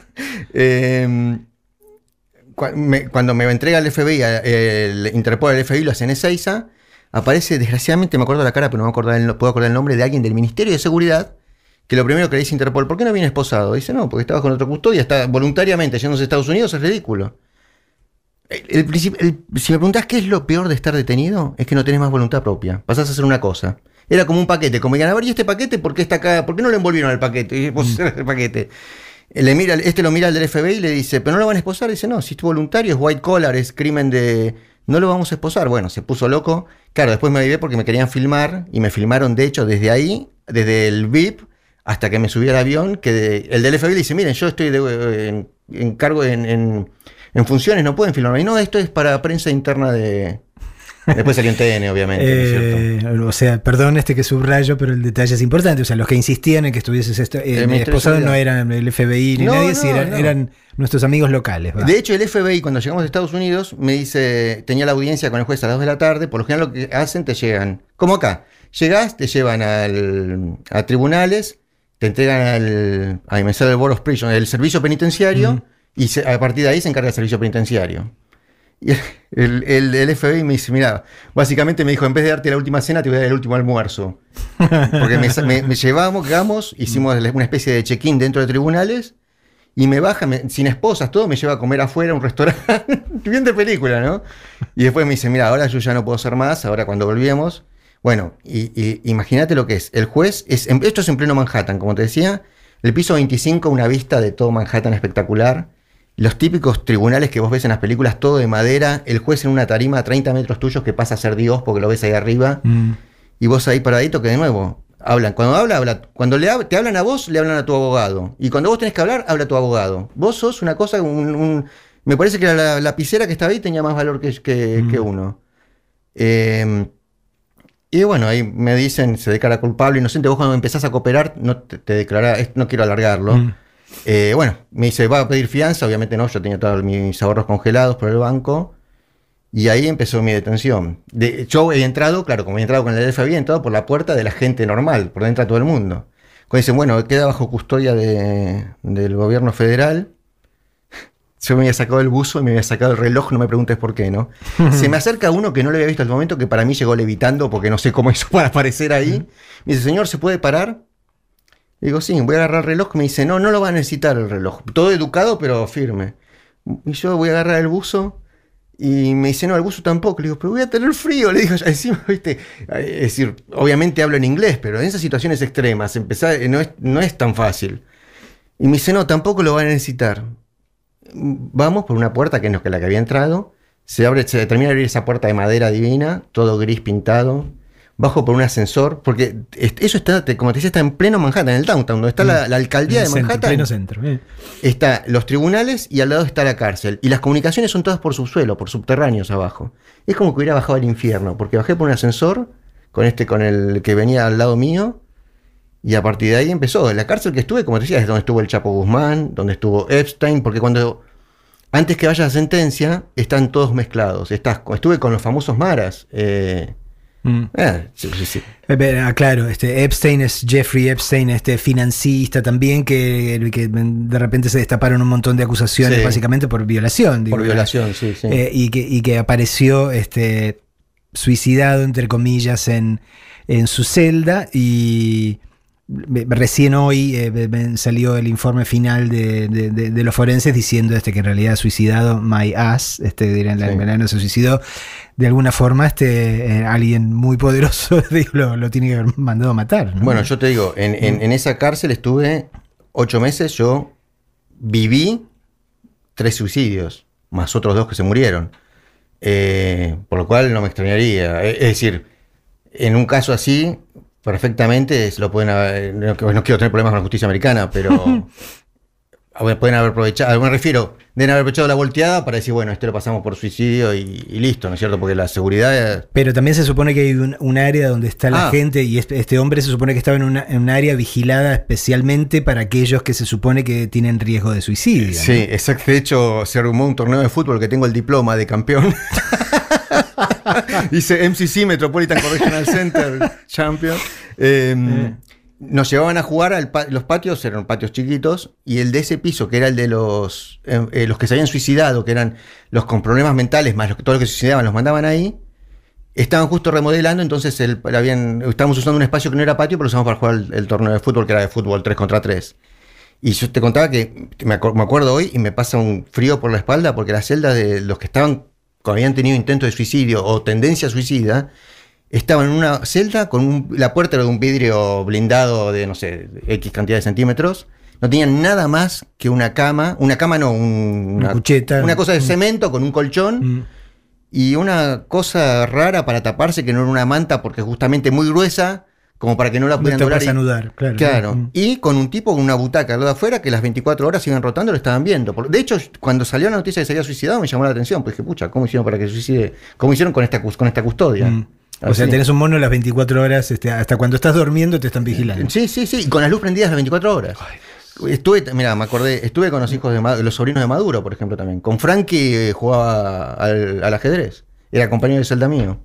[SPEAKER 3] Eh, me- cuando me entrega el FBI, el Interpol, el FBI lo hace en Ezeiza, aparece, desgraciadamente me acuerdo la cara, pero no me acuerdo el, puedo acordar el nombre de alguien del Ministerio de Seguridad, que lo primero que le dice Interpol, ¿por qué no viene esposado? Dice, no, porque estaba con otro custodia, está voluntariamente yéndose a Estados Unidos, es ridículo. El- el- si me preguntás qué es lo peor de estar detenido, es que no tenés más voluntad propia. Pasás a hacer una cosa. Era como un paquete, como digan, a ver, ¿y este paquete por qué está acá? ¿Por qué no lo envolvieron al paquete? Y vos cerrás el paquete. Le mira, este lo mira al del FBI y le dice, ¿pero no lo van a esposar? dice, no, si es voluntario, es white collar, es crimen de. No lo vamos a esposar. Bueno, se puso loco. Claro, después me avivé porque me querían filmar y me filmaron, de hecho, desde ahí, desde el VIP hasta que me subí al avión, que de- el del FBI le dice, miren, yo estoy de- en, en cargo en, en- en funciones, no pueden filmarme. Y no, esto es para prensa interna de... Después salió en TN, obviamente, ¿no es cierto?
[SPEAKER 2] Eh, o sea, perdón este que subrayo, pero el detalle es importante. O sea, los que insistían en que estuvieses esto, eh,
[SPEAKER 3] de
[SPEAKER 2] esposado no eran el FBI ni
[SPEAKER 3] No,
[SPEAKER 2] nadie,
[SPEAKER 3] no,
[SPEAKER 2] sí, eran,
[SPEAKER 3] no.
[SPEAKER 2] eran nuestros amigos locales. va.
[SPEAKER 3] De hecho, el FBI, cuando llegamos a Estados Unidos, me dice, tenía la audiencia con el juez a las 2 de la tarde, por lo general lo que hacen, te llegan, como acá, llegás, te llevan al, a tribunales, te entregan al, a me sale el Board of Prison, el servicio penitenciario, y se- a partir de ahí se encarga el servicio penitenciario. Y el, FBI me dice, mira, básicamente me dijo, en vez de darte la última cena, te voy a dar el último almuerzo. Porque me, me- me llevamos, hicimos una especie de check-in dentro de tribunales, y me baja, sin esposas, todo, me lleva a comer afuera a un restaurante, bien de película, ¿no? Y después me dice, mira, ahora yo ya no puedo hacer más, ahora cuando volvíamos, bueno, y, y imagínate lo que es, el juez, es, esto es en pleno Manhattan, como te decía, el piso 25, una vista de todo Manhattan espectacular, los típicos tribunales que vos ves en las películas, todo de madera, el juez en una tarima a 30 metros tuyos que pasa a ser Dios porque lo ves ahí arriba,
[SPEAKER 2] Mm.
[SPEAKER 3] y vos ahí paradito que de nuevo hablan. Cuando habla, habla. Cuando le hab- te hablan a vos, le hablan a tu abogado. Y cuando vos tenés que hablar, habla tu abogado. Vos sos una cosa, un, un- me parece que la, la lapicera que estaba ahí tenía más valor que, que-
[SPEAKER 2] Mm.
[SPEAKER 3] que uno. Eh, y bueno, ahí me dicen, se declara culpable, inocente. Vos cuando empezás a cooperar, no te, te declarás, no quiero alargarlo.
[SPEAKER 2] Mm.
[SPEAKER 3] Eh, bueno, me dice, va a pedir fianza, obviamente no, yo tenía todos mis ahorros congelados por el banco. Y ahí empezó mi detención. De, yo he entrado, claro, como he entrado con el FBI, he entrado por la puerta de la gente normal, por dentro de todo el mundo. Cuando dicen, bueno, queda bajo custodia de- del gobierno federal. Yo me había sacado el buzo y me había sacado el reloj, no me preguntes por qué, ¿no? Se me acerca uno que no lo había visto hasta el momento, que para mí llegó levitando, porque no sé cómo hizo para aparecer ahí. Me dice, señor, ¿se puede parar? Digo, sí, voy a agarrar el reloj. Me dice, no, no lo va a necesitar el reloj. Todo educado, pero firme. Y yo voy a agarrar el buzo. Y me dice, no, el buzo tampoco. Le digo, pero voy a tener frío. Le digo, encima, viste. Es decir, obviamente hablo en inglés, pero en esas situaciones extremas, empezar, eh, no es, no es tan fácil. Y me dice, no, tampoco lo va a necesitar. Vamos por una puerta que no es la que había entrado. Se abre, se termina de abrir esa puerta de madera divina, todo gris pintado. Bajo por un ascensor, porque eso está, como te decía, está en pleno Manhattan, en el downtown, donde está la, la alcaldía
[SPEAKER 2] En
[SPEAKER 3] de
[SPEAKER 2] centro,
[SPEAKER 3] Manhattan
[SPEAKER 2] pleno centro. eh.
[SPEAKER 3] está los tribunales y al lado está la cárcel. Y las comunicaciones son todas por subsuelo, por subterráneos abajo. Es como que hubiera bajado al infierno, porque bajé por un ascensor con este, con el que venía al lado mío. Y a partir de ahí empezó. La cárcel que estuve, como te decía, es donde estuvo el Chapo Guzmán, donde estuvo Epstein, porque cuando antes que vaya la sentencia, están todos mezclados. Estás, estuve con los famosos maras. eh,
[SPEAKER 2] Mm.
[SPEAKER 3] eh, sí, sí, sí.
[SPEAKER 2] Eh, pero, ah, claro, este Epstein es Jeffrey Epstein, este financista también, que, que de repente se destaparon un montón de acusaciones,
[SPEAKER 3] Sí.
[SPEAKER 2] básicamente por violación. digo,
[SPEAKER 3] Por violación, sí, sí.
[SPEAKER 2] eh, y, que, y que apareció este, suicidado, entre comillas, en, en su celda y, recién hoy eh, salió el informe final de, de- de- de los forenses diciendo este que en realidad ha suicidado my ass, este dirán la
[SPEAKER 3] Sí.
[SPEAKER 2] no se suicidó. De alguna forma, este eh, alguien muy poderoso lo, lo tiene que haber mandado a matar. ¿no?
[SPEAKER 3] Bueno, yo te digo, en, en- en esa cárcel estuve ocho meses, yo viví tres suicidios, más otros dos que se murieron. Eh, por lo cual no me extrañaría. Es decir, en un caso así, perfectamente se lo pueden haber- no, quiero tener problemas con la justicia americana, pero pueden haber aprovechado, me refiero, deben haber aprovechado la volteada para decir, bueno, este lo pasamos por suicidio y, y listo, ¿no es cierto? Porque la seguridad...
[SPEAKER 2] Pero también se supone que hay un, un área donde está la
[SPEAKER 3] Ah.
[SPEAKER 2] gente y este, este hombre se supone que estaba en una, en un área vigilada especialmente para aquellos que se supone que tienen riesgo de suicidio. ¿no?
[SPEAKER 3] Sí, exacto. De hecho, se armó un torneo de fútbol que tengo el diploma de campeón. Dice MCC Metropolitan Correctional Center Champion. Eh, Nos llevaban a jugar pa- los patios, eran patios chiquitos, y el de ese piso, que era el de los, eh, eh, los que se habían suicidado, que eran los con problemas mentales, más los, que- todos los que se suicidaban, los mandaban ahí. Estaban justo remodelando, entonces el, habían, estábamos usando un espacio que no era patio, pero lo usamos para jugar el, el torneo de fútbol, que era de fútbol 3 contra 3. Y yo te contaba que me acuerdo hoy y me pasa un frío por la espalda porque las celdas de los que estaban, que habían tenido intento de suicidio o tendencia suicida, estaban en una celda con un- la puerta era de un vidrio blindado de, no sé, X cantidad de centímetros. No tenían nada más que una cama, una cama no, un-
[SPEAKER 2] Una cucheta.
[SPEAKER 3] Una cosa de cemento con un colchón
[SPEAKER 2] Mm.
[SPEAKER 3] y una cosa rara para taparse que no era una manta porque justamente muy gruesa, como para que no la
[SPEAKER 2] No
[SPEAKER 3] pudieran doblar.
[SPEAKER 2] vas
[SPEAKER 3] y-
[SPEAKER 2] anudar, claro.
[SPEAKER 3] Claro.
[SPEAKER 2] Mm.
[SPEAKER 3] Y con un tipo con una butaca al lado de afuera que las 24 horas iban rotando lo estaban viendo. De hecho, cuando salió la noticia de que se había suicidado me llamó la atención. Pues dije, pucha, ¿cómo hicieron para que se suicide? ¿Cómo hicieron con esta, con esta custodia?
[SPEAKER 2] Mm. O sea, tenés un mono las 24 horas, este, hasta cuando estás durmiendo te están vigilando.
[SPEAKER 3] Sí, sí, sí. Y con las luz prendidas las 24 horas. Estuve, mira, me acordé, estuve con los hijos de Ma- los sobrinos de Maduro, por ejemplo, también. Con Frankie eh, jugaba al, al ajedrez. Era compañero de celda mío.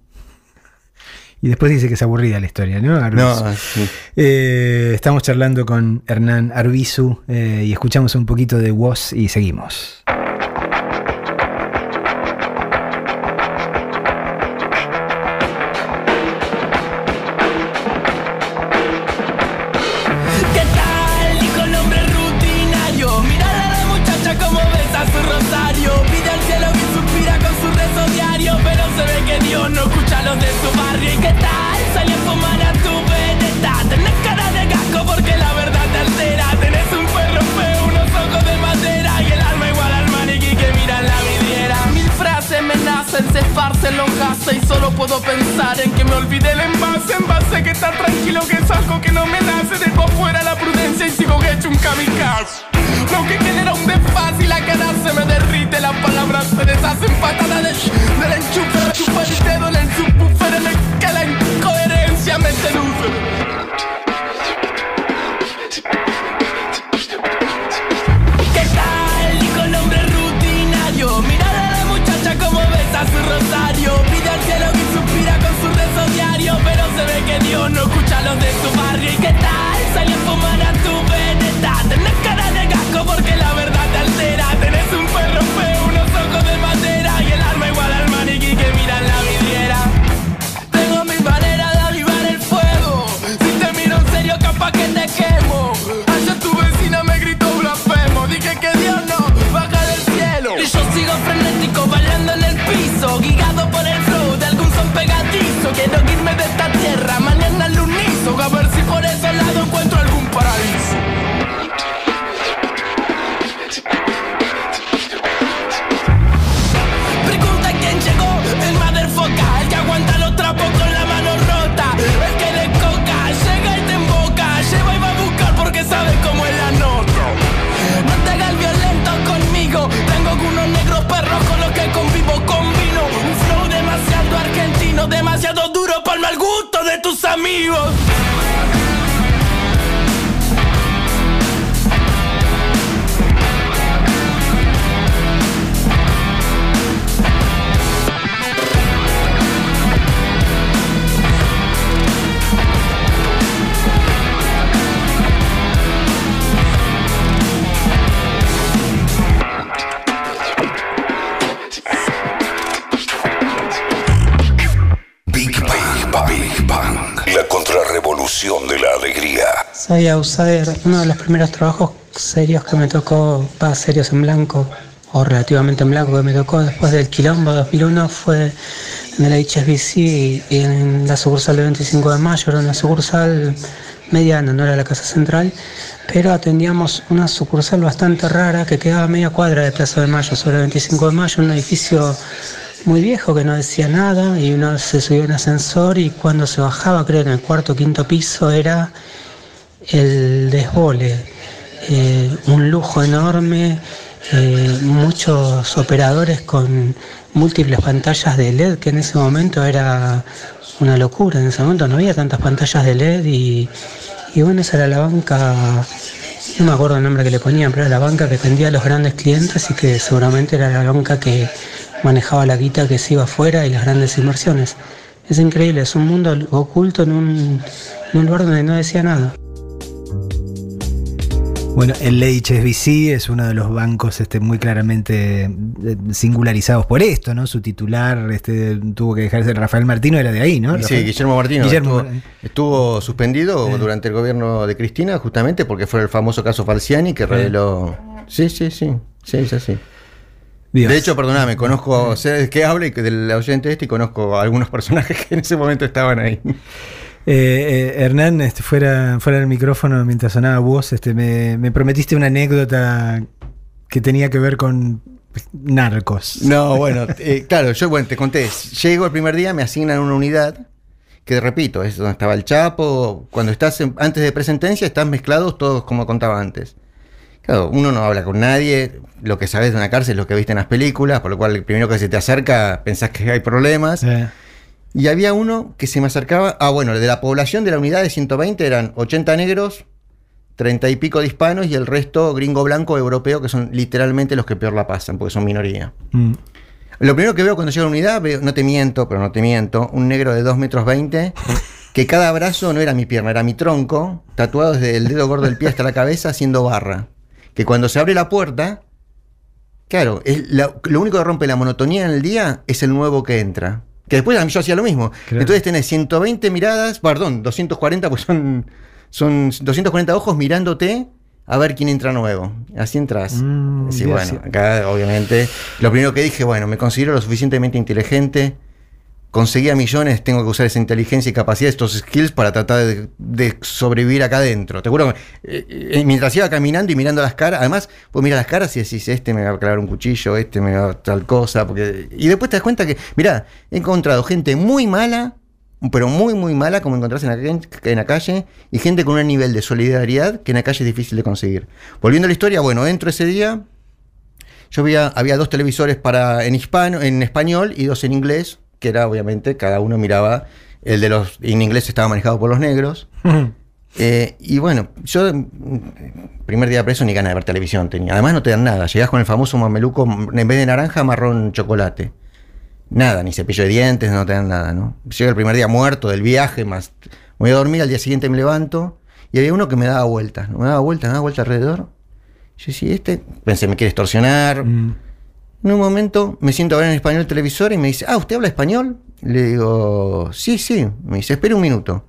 [SPEAKER 2] Y después dice que es aburrida la historia, ¿no? Arbizu.
[SPEAKER 3] No, sí.
[SPEAKER 2] Eh, estamos charlando con Hernán Arbizu eh, y escuchamos un poquito de Woz y seguimos.
[SPEAKER 9] Kamikaze.
[SPEAKER 10] Uno de los primeros trabajos serios que me tocó, va serios en blanco, o relativamente en blanco que me tocó después del quilombo 2001 fue en el HSBC y en la sucursal del 25 de mayo. Era una sucursal mediana, no era la casa central, pero atendíamos una sucursal bastante rara que quedaba a media cuadra de Plaza de Mayo, sobre el 25 de mayo, un edificio muy viejo que no decía nada y uno se subió en ascensor y cuando se bajaba, creo en el cuarto o quinto piso, era el desbole, eh, un lujo enorme, eh, muchos operadores con múltiples pantallas de LED, que en ese momento era una locura, en ese momento no había tantas pantallas de LED y, y bueno, esa era la banca, no me acuerdo el nombre que le ponían, pero era la banca que atendía a los grandes clientes y que seguramente era la banca que manejaba la guita que se iba afuera y las grandes inversiones. Es increíble, es un mundo oculto en un lugar donde no decía nada.
[SPEAKER 2] Bueno, el HSBC es uno de los bancos este, muy claramente eh, singularizados por esto, ¿no? Su titular este, tuvo que dejarse. Rafael Martino era de ahí, ¿no?
[SPEAKER 3] Sí, Guillermo Martino
[SPEAKER 2] Guillermo,
[SPEAKER 3] estuvo, estuvo suspendido durante el gobierno de Cristina, justamente porque fue el famoso caso Falciani que reveló. Sí, sí, sí. Sí, es así.
[SPEAKER 2] Dios.
[SPEAKER 3] De hecho, perdóname, conozco, sé de qué habla y que del oyente este y conozco a algunos personajes que en ese momento estaban ahí.
[SPEAKER 2] Eh, eh, Hernán, este, fuera, fuera del micrófono, mientras sonaba vos, este, me, me prometiste una anécdota que tenía que ver con narcos.
[SPEAKER 3] No, bueno, eh, claro, yo bueno, te conté, llego el primer día, me asignan una unidad, que repito, es donde estaba el Chapo, cuando estás en- antes de presentencia están mezclados todos como contaba antes. Claro, uno no habla con nadie, lo que sabes de una cárcel es lo que viste en las películas, por lo cual el primero que se te acerca pensás que hay problemas.
[SPEAKER 2] Eh,
[SPEAKER 3] Y había uno que se me acercaba, ah bueno, de la población de la unidad de 120 eran 80 negros, 30 y pico de hispanos y el resto gringo blanco europeo, que son literalmente los que peor la pasan, porque son minoría.
[SPEAKER 2] mm,
[SPEAKER 3] Lo primero que veo cuando llego a la unidad, veo, no te miento, pero no te miento, un negro de 2 metros 20, que cada brazo no era mi pierna, era mi tronco, tatuado desde el dedo gordo del pie hasta la cabeza, haciendo barra. Que cuando se abre la puerta, claro, es la- lo único que rompe la monotonía en el día es el nuevo que entra. Que después yo hacía lo mismo.
[SPEAKER 2] Claro.
[SPEAKER 3] Entonces tenés 120 miradas, perdón, 240, pues son, son 240 ojos mirándote a ver quién entra nuevo. Así entras.
[SPEAKER 2] Mm,
[SPEAKER 3] Sí, bueno, acá obviamente lo primero que dije, bueno, me considero lo suficientemente inteligente, conseguía millones, tengo que usar esa inteligencia y capacidad, estos skills para tratar de, sobrevivir acá adentro. Te juro, eh, eh, mientras iba caminando y mirando las caras, además, pues mira las caras y decís, este me va a clavar un cuchillo, este me va a tal cosa, porque y después te das cuenta que, mira, he encontrado gente muy mala, pero muy, muy mala, como encontrás en la, calle, y gente con un nivel de solidaridad que en la calle es difícil de conseguir. Volviendo a la historia, bueno, entro ese día, yo veía, había dos televisores para en hispano, en español y dos en inglés, que era obviamente cada uno miraba el de los en inglés estaba manejado por los negros. Eh, y bueno, yo mm, primer día preso ni ganas de ver televisión tenía. Además no te dan nada. Llegás con el famoso mameluco en vez de naranja marrón chocolate. Nada, ni cepillo de dientes, no te dan nada, ¿no? Llega el primer día muerto del viaje, más voy a dormir, al día siguiente me levanto y había uno que me daba vueltas, ¿no? me daba vueltas, me daba vueltas alrededor. Yo decía, este, pensé, me quiere extorsionar.
[SPEAKER 2] mm.
[SPEAKER 3] En un momento me siento a ver en español el televisor y me dice, ah, ¿usted habla español? Le digo, sí, sí. Me dice, espera un minuto.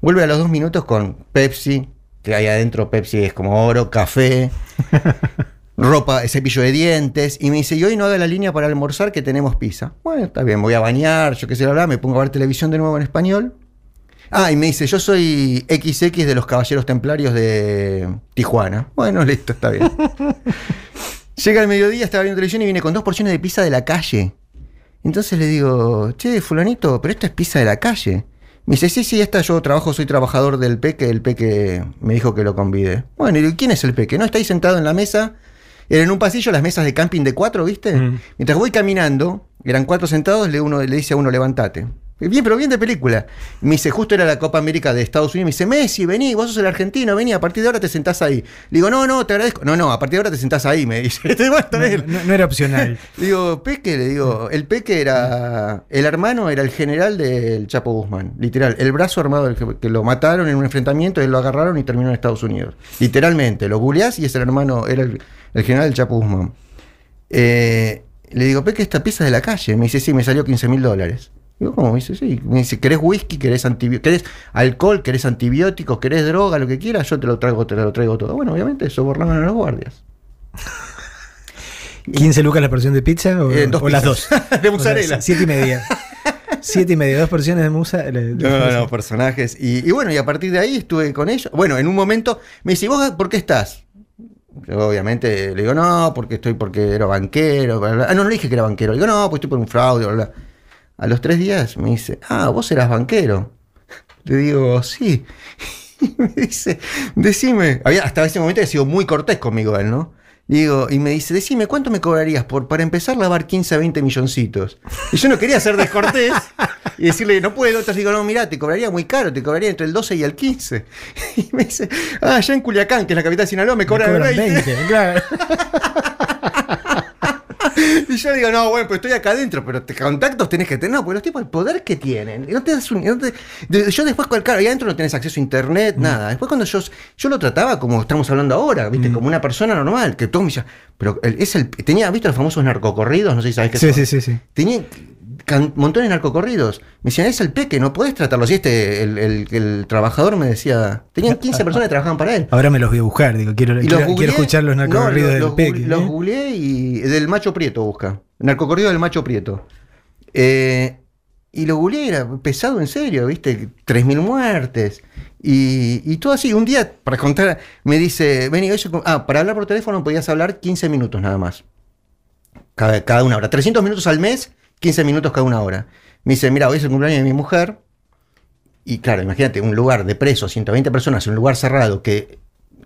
[SPEAKER 3] Vuelve a los dos minutos con Pepsi, que ahí adentro Pepsi es como oro, café, ropa, cepillo de dientes. Y me dice, y hoy no haga la línea para almorzar que tenemos pizza. Bueno, está bien, voy a bañar, yo qué sé, hablar, me pongo a ver televisión de nuevo en español. Ah, y me dice, yo soy XX de los Caballeros Templarios de Tijuana. Bueno, listo, está bien. Llega el mediodía, estaba viendo televisión y viene con dos porciones de pizza de la calle. Entonces le digo, che, fulanito, pero esta es pizza de la calle. Me dice, sí, sí, esta yo trabajo, soy trabajador del Peque, el Peque me dijo que lo convide. Bueno, y digo, ¿quién es el Peque? No, está ahí sentado en la mesa, era en un pasillo, las mesas de camping de cuatro, ¿viste?
[SPEAKER 2] Mm.
[SPEAKER 3] Mientras voy caminando, eran cuatro sentados, le, uno, le dice a uno, levántate. Bien, pero bien de película. Me dice, justo era la Copa América de Estados Unidos. Me dice, Messi, vení, vos sos el argentino, vení, a partir de ahora te sentás ahí. Le digo, no, no, te agradezco. No, no, a partir de ahora te sentás ahí, me dice. Está bien.
[SPEAKER 2] No, no era opcional.
[SPEAKER 3] Le digo, Peque, le digo, el Peque era. El hermano era el general del Chapo Guzmán, literal. El brazo armado del que, que lo mataron en un enfrentamiento, él lo agarraron y terminó en Estados Unidos. Literalmente, lo googleás y es el hermano, era el, el general del Chapo Guzmán. Eh, le digo, Peque, esta pieza es de la calle. Me dice, sí, me salió 15 mil dólares. Digo, ¿cómo? Me dice, sí. Me dice, ¿querés whisky? ¿Querés, ¿Querés alcohol? ¿Querés antibióticos? ¿Querés droga? Lo que quieras, yo te lo traigo, te lo traigo todo. Bueno, obviamente sobornaban a los guardias.
[SPEAKER 2] ¿15 lucas la porción de pizza o,
[SPEAKER 3] Eh, dos
[SPEAKER 2] o las dos?
[SPEAKER 3] De mozzarella.
[SPEAKER 2] O sea, siete y media. Siete y media, dos porciones de musa. le-
[SPEAKER 3] No, no, personajes. Y, y bueno, y a partir de ahí estuve con ellos. Bueno, en un momento me dice, ¿y ¿vos por qué estás? Yo obviamente le digo, no, porque estoy porque era banquero. bla, bla". Ah, no, no le dije que era banquero. Le digo, no, pues estoy por un fraude. bla, bla". A los tres días me dice, ah, vos eras banquero. Le digo, sí. Y me dice, decime. Había, hasta ese momento había sido muy cortés conmigo él, ¿no? Digo, y me dice, decime, ¿cuánto me cobrarías por para empezar a lavar 15 a 20 milloncitos? Y yo no quería ser descortés y decirle, no puedo. Entonces digo, no, mira, te cobraría muy caro, te cobraría entre el 12 y el 15. Y me dice, ah, allá en Culiacán, que es la capital de Sinaloa, me
[SPEAKER 2] Me
[SPEAKER 3] cobran,
[SPEAKER 2] cobran
[SPEAKER 3] 20.
[SPEAKER 2] 20, claro.
[SPEAKER 3] Y yo digo, no, bueno, pues estoy acá adentro, pero te contactos tenés que tener. No, porque los tipos, el poder que tienen. No te das un- no te- de- yo después, claro, ahí adentro no tenés acceso a internet, nada. Después cuando yo, yo lo trataba como estamos hablando ahora, ¿viste? Como una persona normal, que todo me decía, pero el- es el, tenía, ¿viste los famosos narcocorridos? No sé si sabés qué
[SPEAKER 2] Sí,
[SPEAKER 3] son.
[SPEAKER 2] sí, sí, sí.
[SPEAKER 3] Tenía can- montones de narcocorridos. Me decían, es el peque, no podés tratarlo. Y este, el, el- el trabajador me decía, tenían 15 personas que trabajaban para él.
[SPEAKER 2] Ahora me los voy a buscar, digo, quiero, quiero,
[SPEAKER 3] los
[SPEAKER 2] quiero
[SPEAKER 3] googleé-
[SPEAKER 2] escuchar los narcocorridos del
[SPEAKER 3] los
[SPEAKER 2] Peque.
[SPEAKER 3] Los
[SPEAKER 2] ¿eh?
[SPEAKER 3] googleé y del macho prieto busca. Narcocorrido del macho prieto. Eh, y lo googleé, era pesado en serio, ¿viste? 3.000 muertes. Y, y todo así. Un día, para contar, me dice, vení, oye, ah, para hablar por teléfono podías hablar 15 minutos nada más. Cada, cada una hora. 300 minutos al mes, 15 minutos cada una hora. Me dice, mira, hoy es el cumpleaños de mi mujer. Y claro, imagínate, un lugar de presos, 120 personas, un lugar cerrado, que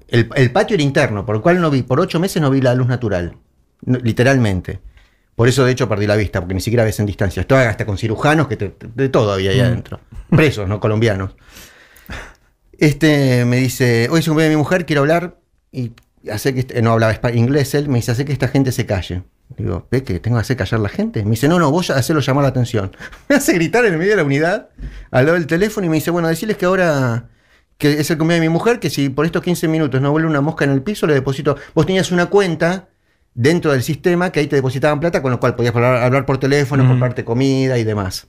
[SPEAKER 3] el, el patio era interno, por el cual no vi, por ocho meses no vi la luz natural, no- literalmente. Por eso, de hecho, perdí la vista, porque ni siquiera ves en distancia. Estoy hasta con cirujanos, que te- te- de todo había ahí
[SPEAKER 2] Mm.
[SPEAKER 3] adentro. Presos, no colombianos. Este me dice, hoy es un cumpleaños de mi mujer, quiero hablar, y hace que, no hablaba inglés él, me dice, hace que esta gente se calle. Digo, ¿ve que tengo que hacer callar la gente? Me dice, no, no, vos hacerlo llamar la atención. Me hace gritar en el medio de la unidad, al lado del teléfono, y me dice, bueno, decirles que ahora que es el cumpleaños de mi mujer, que si por estos 15 minutos no vuelve una mosca en el piso, le deposito. Vos tenías una cuenta dentro del sistema que ahí te depositaban plata, con lo cual podías hablar, hablar por teléfono,
[SPEAKER 2] Mm.
[SPEAKER 3] comprarte comida y demás.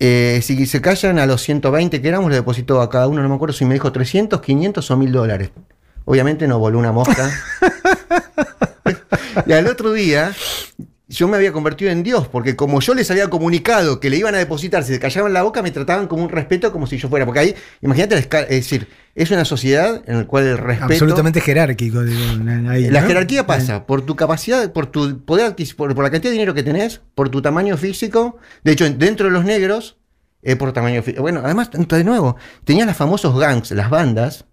[SPEAKER 3] Eh, si se callan a los 120 que éramos, le depositó a cada uno, no me acuerdo si me dijo 300, 500 o 1000 dólares. Obviamente no voló una mosca. y al otro día, yo me había convertido en Dios, porque como yo les había comunicado que le iban a depositar, si se callaban la boca, me trataban como un respeto, como si yo fuera. Porque ahí, imagínate, es decir, es una sociedad en la cual el respeto.
[SPEAKER 2] Absolutamente jerárquico. Digo, ahí,
[SPEAKER 3] La
[SPEAKER 2] ¿no?
[SPEAKER 3] jerarquía pasa por tu capacidad, por tu poder por, por la cantidad de dinero que tenés, por tu tamaño físico. De hecho, en- dentro de los negros, es por tamaño físico. Bueno, además, de nuevo, tenías los famosos gangs, las bandas,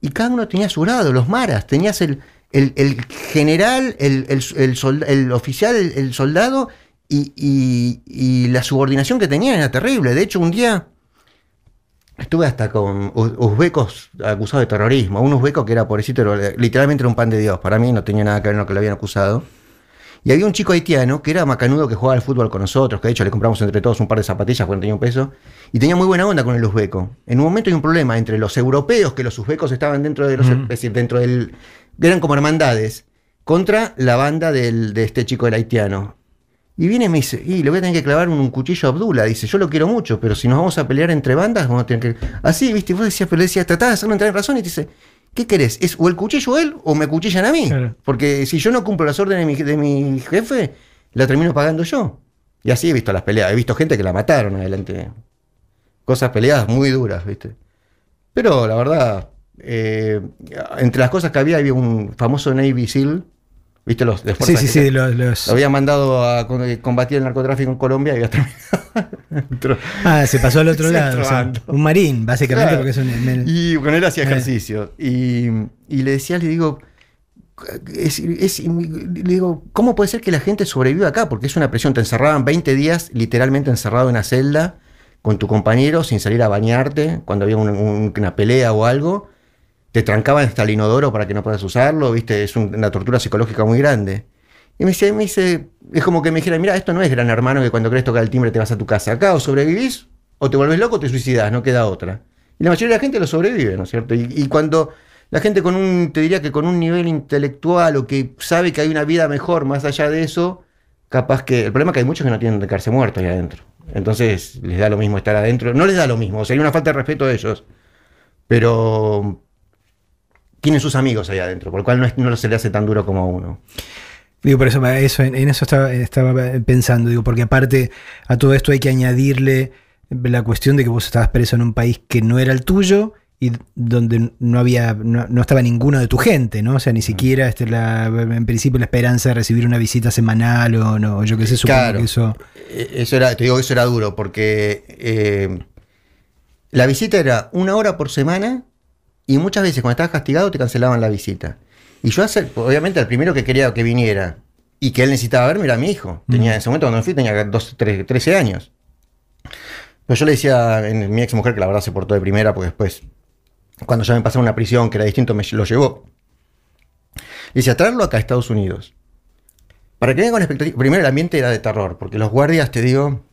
[SPEAKER 3] y cada uno tenía su grado, los maras. Tenías el, el- el general, el, el, el solda- el oficial, el, soldado, y, y- y la subordinación que tenían era terrible. De hecho, un día estuve hasta con uz- uzbecos acusados de terrorismo. Un uzbeco que era pobrecito, era- literalmente era un pan de Dios. Para mí no tenía nada que ver con lo que le habían acusado. Y había un chico haitiano que era macanudo que jugaba al fútbol con nosotros, que de hecho le compramos entre todos un par de zapatillas porque no tenía un peso, y tenía muy buena onda con el uzbeco. En un momento hay un problema entre los europeos, que los uzbecos estaban dentro de los,
[SPEAKER 2] Ujú.
[SPEAKER 3] es decir, dentro del, eran como hermandades, contra la banda del- de este chico del haitiano. Y viene y me dice, y le voy a tener que clavar un, cuchillo a Abdullah. Dice, yo lo quiero mucho, pero si nos vamos a pelear entre bandas, vamos a tener que... Así, viste, y vos decías, pero le decías, tratás de hacerlo entrar en razón y te dice, ¿qué querés? ¿Es o el cuchillo él o me cuchillan a mí?
[SPEAKER 2] Claro.
[SPEAKER 3] Porque si yo no cumplo las órdenes de mi, de mi jefe, la termino pagando yo. Y así he visto las peleas. He visto gente que la mataron adelante. Cosas peleadas muy duras, ¿viste? Pero la verdad, eh, entre las cosas que había, había un famoso Navy SEAL, ¿viste? Los de
[SPEAKER 2] Sí, sí, sí, los, los-
[SPEAKER 3] lo había mandado a eh, combatir el narcotráfico en Colombia y había terminado.
[SPEAKER 2] Ah, se pasó al otro lado. o sea,
[SPEAKER 3] probando.
[SPEAKER 2] un marín, básicamente,
[SPEAKER 3] Claro.
[SPEAKER 2] porque es un.
[SPEAKER 3] Y con él hacía
[SPEAKER 2] Eh.
[SPEAKER 3] ejercicio. Y, y le decía, le digo, es- es- le digo, ¿cómo puede ser que la gente sobreviva acá? Porque es una presión. Te encerraban 20 días literalmente encerrado en una celda con tu compañero sin salir a bañarte cuando había un- un- una pelea o algo. Te trancaban hasta el inodoro para que no puedas usarlo, ¿viste? Es un- una tortura psicológica muy grande. Y me dice, me dice, es como que me dijera, mira, esto no es gran hermano que cuando querés tocar el timbre te vas a tu casa. Acá o sobrevivís, o te vuelves loco o te suicidas, no queda otra. Y la mayoría de la gente lo sobrevive, ¿no es cierto? Y, y cuando la gente con un, te diría que con un nivel intelectual o que sabe que hay una vida mejor más allá de eso, capaz que. El problema es que hay muchos que no tienen de quedarse muertos ahí adentro. Entonces les da lo mismo estar adentro. No les da lo mismo, o sea, hay una falta de respeto de ellos. Pero tienen sus amigos ahí adentro, por lo cual no, es- no se le hace tan duro como a uno.
[SPEAKER 2] Digo, por eso, eso en, en eso estaba, estaba pensando, digo, porque aparte a todo esto hay que añadirle la cuestión de que vos estabas preso en un país que no era el tuyo y donde no había, no, no estaba ninguno de tu gente, ¿no? O sea, ni siquiera este, la, en principio la esperanza de recibir una visita semanal o no, yo qué sé, supongo
[SPEAKER 3] Claro.
[SPEAKER 2] que eso.
[SPEAKER 3] Eh, Eso era, te digo que eso era duro, porque eh, la visita era una hora por semana y muchas veces cuando estabas castigado te cancelaban la visita. Y yo, hace- obviamente, el primero que quería que viniera y que él necesitaba verme era mi hijo. Tenía, En ese momento cuando me fui tenía 12, 13, 13 años. Pero yo le decía a mi ex mujer que la verdad se portó de primera, porque después, cuando ya me pasaron una prisión que era distinto, me lo llevó. Le decía, traerlo acá a Estados Unidos. Para que venga con expectativa. Primero, el ambiente era de terror, porque los guardias, te digo,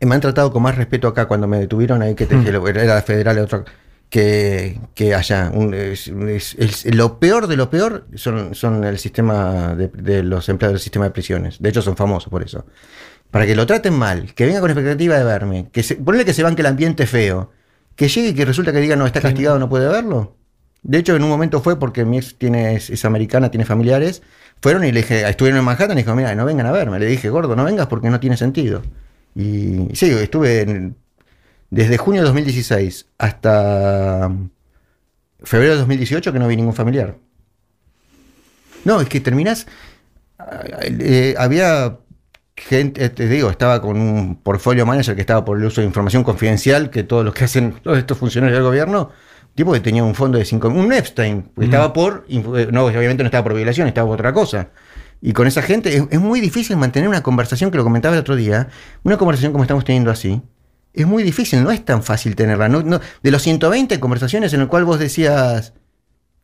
[SPEAKER 3] me han tratado con más respeto acá cuando me detuvieron ahí, que te dije, lo- era federal, otro, que, que allá. Un- es- es- es- lo peor de lo peor son, son el sistema de, de los empleados del sistema de prisiones. De hecho, son famosos por eso. Para que lo traten mal, que venga con expectativa de verme, que se, ponle que se van que el ambiente es feo, que llegue y que resulta que diga no, está castigado, no puede verlo. De hecho, en un momento fue porque mi ex tiene, es, es americana, tiene familiares. Fueron y le dije, estuvieron en Manhattan y dijo, mira, no vengan a verme. Le dije, gordo, no vengas porque no tiene sentido. Y sí, estuve en- desde junio de 2016 hasta febrero de 2018 que no vi ningún familiar. No, es que terminás. eh, había gente, eh, te digo, estaba con un portfolio manager que estaba por el uso de información confidencial, que todos los que hacen todos estos funcionarios del gobierno, tipo que tenía un fondo de 5 un Epstein, que estaba por, eh, no, obviamente no estaba por violación, estaba por otra cosa. Y con esa gente es, es muy difícil mantener una conversación, que lo comentaba el otro día, una conversación como estamos teniendo así. Es muy difícil, no es tan fácil tenerla. No, no- de los 120 conversaciones en el cual vos decías,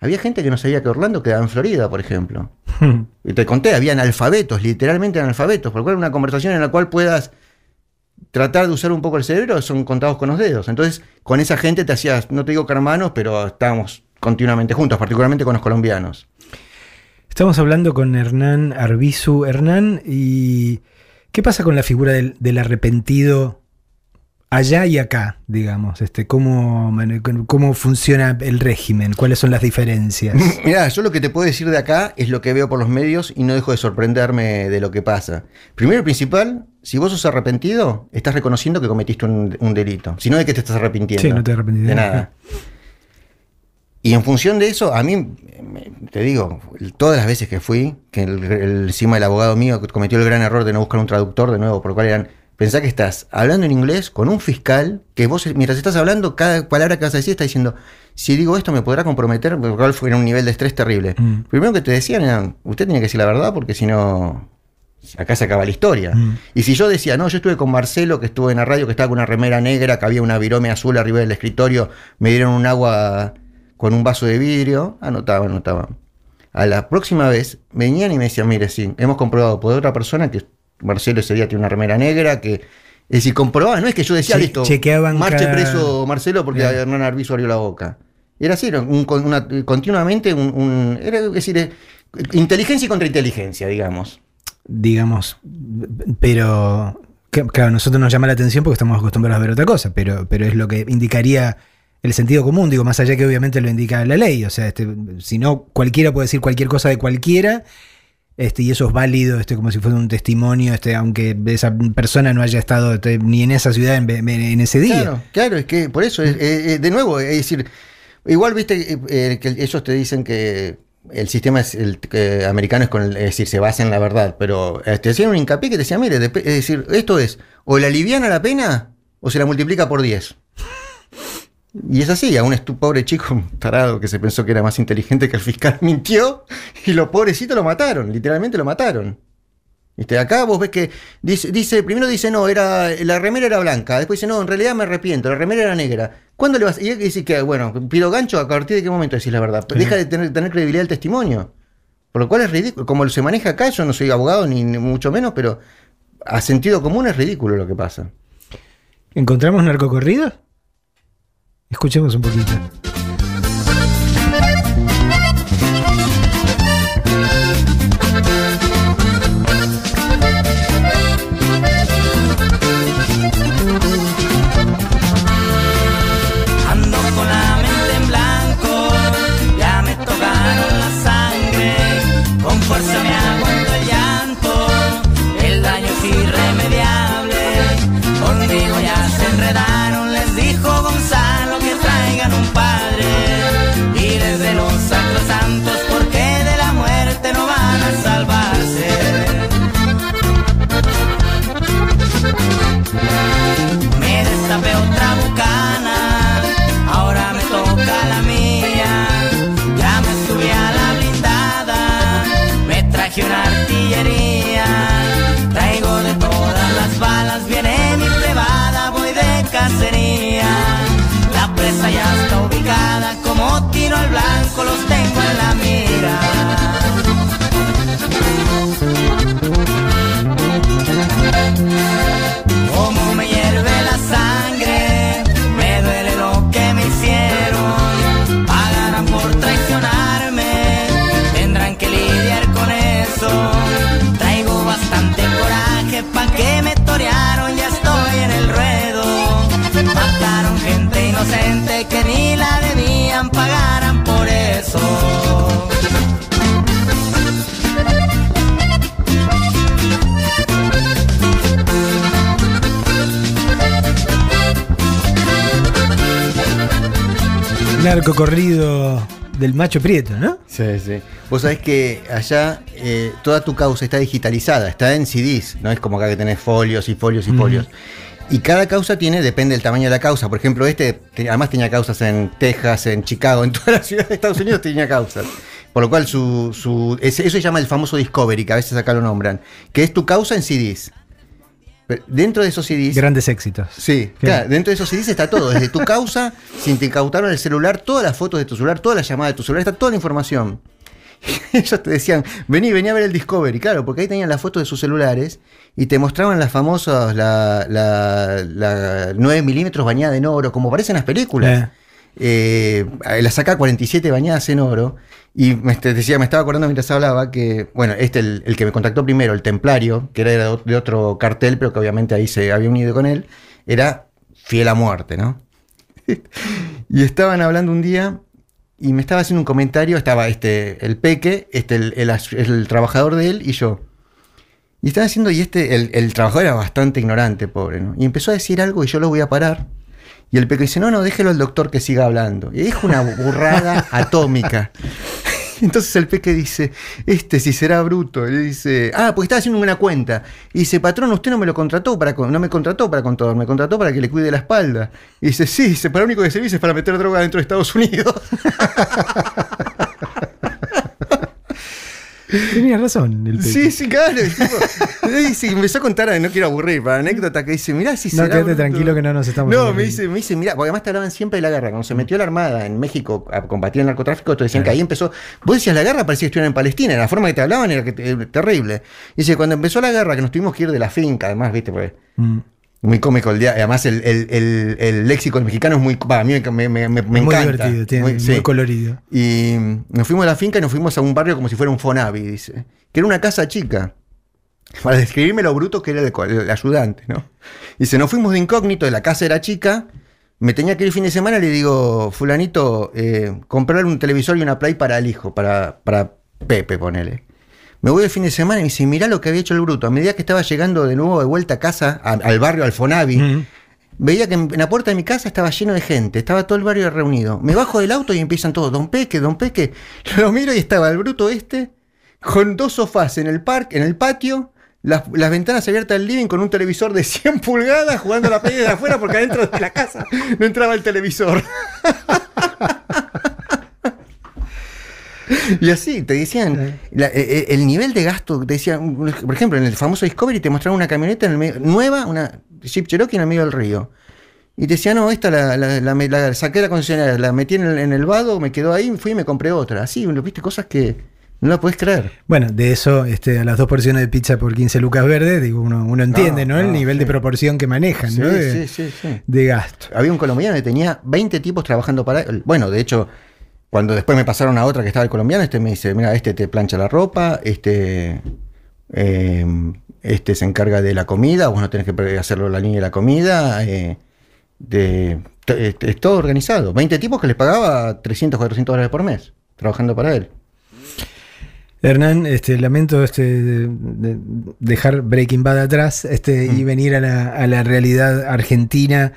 [SPEAKER 3] había gente que no sabía que Orlando quedaba en Florida, por ejemplo. Y te conté, había analfabetos, literalmente analfabetos, por lo cual una conversación en la cual puedas tratar de usar un poco el cerebro son contados con los dedos. Entonces, con esa gente te hacías, no te digo que hermanos, pero estábamos continuamente juntos, particularmente con los colombianos.
[SPEAKER 2] Estamos hablando con Hernán Arbizu. Hernán, ¿y qué pasa con la figura del, del arrepentido allá y acá, digamos? Este, ¿cómo, ¿Cómo funciona el régimen? ¿Cuáles son las diferencias?
[SPEAKER 3] Mirá, yo lo que te puedo decir de acá es lo que veo por los medios y no dejo de sorprenderme de lo que pasa. Primero y principal, si vos sos arrepentido, estás reconociendo que cometiste un, un delito. Si no de que te estás arrepintiendo.
[SPEAKER 2] Sí, no te arrepentís de
[SPEAKER 3] de
[SPEAKER 2] nada.
[SPEAKER 3] Y en función de eso, a mí, me- te digo, todas las veces que fui, que el, el- encima el abogado mío cometió el gran error de no buscar un traductor de nuevo, por lo cual eran, pensá que estás hablando en inglés con un fiscal, que vos mientras estás hablando, cada palabra que vas a decir está diciendo, si digo esto me podrá comprometer, por lo cual fue un nivel de estrés terrible.
[SPEAKER 2] Mm.
[SPEAKER 3] Primero que te decían era, usted tenía que decir la verdad porque si no, acá se acaba la historia.
[SPEAKER 2] Mm.
[SPEAKER 3] Y si yo decía, no, yo estuve con Marcelo, que estuvo en la radio, que estaba con una remera negra, que había una virome azul arriba del escritorio, me dieron un agua con un vaso de vidrio, anotaba, anotaba. A la próxima vez venían y me decían, mire, sí, hemos comprobado por otra persona que Marcelo ese día tiene una remera negra, que... Es decir, comprobaban, no es que yo decía,
[SPEAKER 2] Che-
[SPEAKER 3] listo,
[SPEAKER 2] chequeaban
[SPEAKER 3] marche
[SPEAKER 2] cada-
[SPEAKER 3] preso Marcelo porque
[SPEAKER 2] Claro.
[SPEAKER 3] Hernán Arbizu abrió la boca. Era así, era un- una- continuamente un, un- era, es decir, eh, inteligencia y contrainteligencia, digamos.
[SPEAKER 2] digamos, pero claro, nosotros nos llama la atención porque estamos acostumbrados a ver otra cosa, pero, pero es lo que indicaría el sentido común, digo, más allá que obviamente lo indica la ley, o sea, este, si no, cualquiera puede decir cualquier cosa de cualquiera, este, y eso es válido, este, como si fuera un testimonio, este, aunque esa persona no haya estado ni en esa ciudad en, ese día.
[SPEAKER 3] Claro, claro, es que por eso, es, eh, eh, de nuevo, es decir, igual viste eh, que ellos te dicen que el sistema americano es con el- es decir, se basa en la verdad, pero te hacían un hincapié que te decía, mire, es decir, esto es, o la aliviana la pena o se la multiplica por 10. Y es así, a un pobre chico tarado que se pensó que era más inteligente que el fiscal mintió y los pobrecitos lo mataron, literalmente lo mataron. ¿Viste? Acá vos ves que dice, primero dice, no, era, la remera era blanca, después dice, no, en realidad me arrepiento, la remera era negra. ¿Cuándo le vas? Y dice que, bueno, pido gancho, ¿a partir de qué momento decís la verdad? Deja de tener, tener credibilidad el testimonio. Por lo cual es ridículo. Como se maneja acá, yo no soy abogado ni, ni mucho menos, pero a sentido común es ridículo lo que pasa.
[SPEAKER 2] ¿Encontramos narcocorridos? Escuchemos un poquito. Narco corrido del macho prieto, ¿no?
[SPEAKER 3] Sí, sí. Vos sabés que allá eh, toda tu causa está digitalizada, está en CDs, no es como acá que tenés folios y folios y
[SPEAKER 2] Mm.
[SPEAKER 3] folios. Y cada causa tiene, depende del tamaño de la causa. Por ejemplo, este te- además tenía causas en Texas, en Chicago, en todas las ciudades de Estados Unidos tenía causas. Por lo cual su, su eso se llama el famoso Discovery, que a veces acá lo nombran, que es tu causa en CDs. Dentro de esos CDs
[SPEAKER 2] Grandes éxitos.
[SPEAKER 3] Sí, claro, dentro de esos CDs está todo, desde tu causa, si te incautaron el celular, todas las fotos de tu celular, todas las llamadas de tu celular, está toda la información. Ellos te decían, vení, vení a ver el Discovery, claro, porque ahí tenían las fotos de sus celulares y te mostraban las famosas, la, la, la 9 milímetros bañada en oro, como aparecen en las películas. Eh, la saca 47 bañadas en oro. Y me este, decía, me estaba acordando mientras hablaba que, bueno, este, el, que me contactó primero, el Templario, que era de otro cartel, pero que obviamente ahí se había unido con él, era fiel a muerte, ¿no? y estaban hablando un día y me estaba haciendo un comentario, estaba este, el peque, este, el, el trabajador de él y yo. Y estaba haciendo, y este, el, el trabajador era bastante ignorante, pobre, ¿no? Y empezó a decir algo y yo lo voy a parar. Y el peque dice, no, no, déjelo al doctor que siga hablando. Y dijo una burrada atómica. Entonces el peque dice, este si será bruto. Y le dice, ah, pues estaba haciendo una cuenta. Y dice, patrón, usted no me lo contrató para no me contrató para contador, me contrató para que le cuide la espalda. Y dice, sí, dice, para lo único que se dice es para meter droga dentro de Estados Unidos.
[SPEAKER 2] Tenía razón el.
[SPEAKER 3] Sí, sí, claro. y empezó a contar, no quiero aburrir, para anécdota que dice, mirá si
[SPEAKER 2] No,
[SPEAKER 3] será
[SPEAKER 2] quédate
[SPEAKER 3] bruto".
[SPEAKER 2] tranquilo que no nos estamos
[SPEAKER 3] No, me dice, me dice, mira, porque además te hablaban siempre de la guerra. Cuando se metió la Armada en México a combatir el narcotráfico, te decían que ahí empezó. Vos decías la guerra, parecía que estuvieran en Palestina, la forma que te hablaban era que te- terrible. Dice, cuando empezó la guerra, que nos tuvimos que ir de la finca, además, viste, pues.
[SPEAKER 2] Mm.
[SPEAKER 3] Muy cómico el día. Además, el, el, el, el léxico mexicano es muy. va, a mí me, me, me, me
[SPEAKER 2] muy
[SPEAKER 3] encanta.
[SPEAKER 2] divertido, tiene muy,
[SPEAKER 3] sí.
[SPEAKER 2] colorido.
[SPEAKER 3] Y nos fuimos a la finca y nos fuimos a un barrio como si fuera un Fonavi, dice. Que era una casa chica. Para describirme lo bruto que era el, ayudante, ¿no? Dice, nos fuimos de incógnito, la casa era chica. Me tenía que ir el fin de semana y le digo, fulanito, eh, comprarle un televisor y una play para el hijo, para, para Pepe, ponele. Me voy el fin de semana y me dice, mirá lo que había hecho el bruto. A medida que estaba llegando de nuevo de vuelta a casa, a- al barrio, al Fonavi,
[SPEAKER 2] Mm.
[SPEAKER 3] veía que en en la puerta de mi casa estaba lleno de gente, estaba todo el barrio reunido. Me bajo del auto y empiezan todos, don Peque, don Peque. Lo miro y estaba el bruto este, con dos sofás en el parque, en el patio, las, las ventanas abiertas del living con un televisor de 100 pulgadas jugando a la play de afuera porque adentro de la casa no entraba el televisor. Y así, te decían, la- eh, eh, el nivel de gasto, te decían, por ejemplo, en el famoso Discovery te mostraron una camioneta en el medio- nueva, una Jeep Cherokee en el medio del río. Y te decían, no, esta la, la- la- la saqué de la concesionaria, la metí en el, en el vado, me quedó ahí, fui y me compré otra. Así, viste, cosas que no la podés creer.
[SPEAKER 2] Bueno, de eso, este, a las dos porciones de pizza por 15 lucas verdes, digo, uno, uno entiende, ¿no? El
[SPEAKER 3] no,
[SPEAKER 2] nivel de proporción que manejan,
[SPEAKER 3] Sí,
[SPEAKER 2] ¿no? De,
[SPEAKER 3] sí, sí, sí.
[SPEAKER 2] de gasto.
[SPEAKER 3] Había un colombiano que tenía 20 tipos trabajando para él. Bueno, de hecho, cuando después me pasaron a otra que estaba el colombiano, este me dice, mira, este te plancha la ropa, este, eh, este se encarga de la comida, vos no tenés que hacerlo la línea de la comida, eh, de, t- es- es todo organizado. 20 tipos que les pagaba 300, 400 dólares por mes, trabajando para él.
[SPEAKER 2] Hernán, este, lamento este, de- de- dejar Breaking Bad atrás este,
[SPEAKER 3] Mm.
[SPEAKER 2] y venir a la, a la realidad argentina.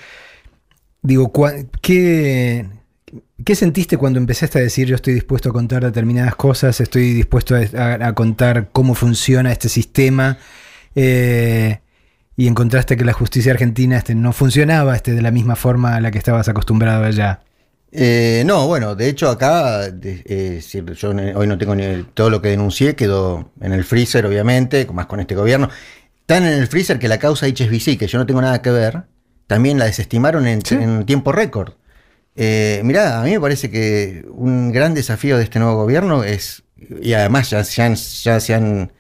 [SPEAKER 2] Digo, ¿qué, ¿qué sentiste cuando empezaste a decir yo estoy dispuesto a contar determinadas cosas, estoy dispuesto a, a- a contar cómo funciona este sistema? eh, y encontraste que la justicia argentina este, no funcionaba este, de la misma forma a la que estabas acostumbrado allá.
[SPEAKER 3] Eh, no, bueno, de hecho acá, eh, yo hoy no tengo ni todo lo que denuncié, quedó en el freezer, obviamente, más con este gobierno. Tan en el freezer que la causa HSBC, que yo no tengo nada que ver, también la desestimaron en, en tiempo récord. Eh, mirá, a mí me parece que un gran desafío de este nuevo gobierno es, y además ya, se han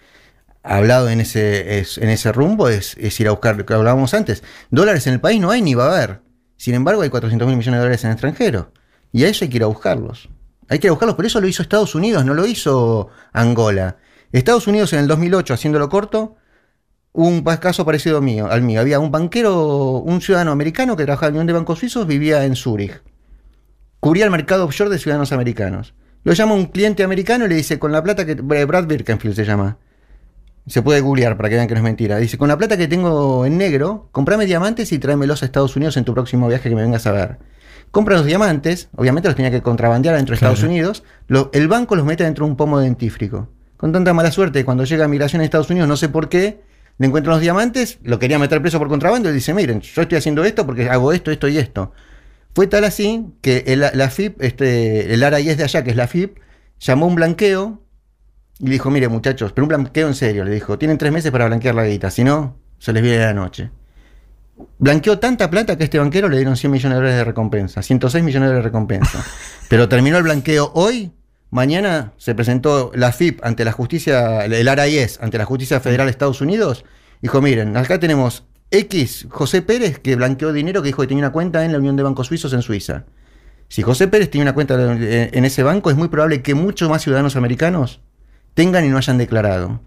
[SPEAKER 3] hablado en ese, rumbo, es, ir a buscar lo que hablábamos antes. Dólares en el país no hay ni va a haber. Sin embargo, hay 400 mil millones de dólares en el extranjero. Y a eso hay que ir a buscarlos. Hay que ir a buscarlos, pero eso lo hizo Estados Unidos, no lo hizo Angola. Estados Unidos en el 2008, haciéndolo corto, un caso parecido mío, al mío. Había un banquero, un ciudadano americano que trabajaba en la Unión de Bancos Suizos, vivía en Zúrich. Cubría el mercado offshore de ciudadanos americanos. Lo llama un cliente americano y le dice, con la plata que... Brad Birkenfield se llama. Se puede googlear para que vean que no es mentira. Dice, con la plata que tengo en negro, comprame diamantes y tráemelos a Estados Unidos en tu próximo viaje que me vengas a ver. Compra los diamantes, obviamente los tenía que contrabandear dentro de
[SPEAKER 2] Claro.
[SPEAKER 3] Estados Unidos, lo- el banco los mete dentro de un pomo dentífrico. Con tanta mala suerte, cuando llega a migración a Estados Unidos, no sé por qué, le encuentran los diamantes, lo quería meter preso por contrabando y dice, miren, yo estoy haciendo esto porque hago esto, esto y esto. Fue tal así que el, la FIP, este, el ARAIES de allá, que es la FIP, llamó un blanqueo y le dijo, mire muchachos, pero un blanqueo en serio, le dijo, tienen tres meses para blanquear la guita, si no, se les viene la noche. Blanqueó tanta plata que a este banquero le dieron 100 millones de dólares de recompensa, 106 millones de dólares de recompensa. Pero terminó el blanqueo hoy, mañana se presentó la FIP ante la justicia, el ARAIES ante la justicia federal de Estados Unidos, dijo, miren, acá tenemos X, José Pérez, que blanqueó dinero que dijo que tenía una cuenta en la Unión de Bancos Suizos en Suiza. Si José Pérez tiene una cuenta en ese banco, es muy probable que muchos más ciudadanos americanos tengan y no hayan declarado.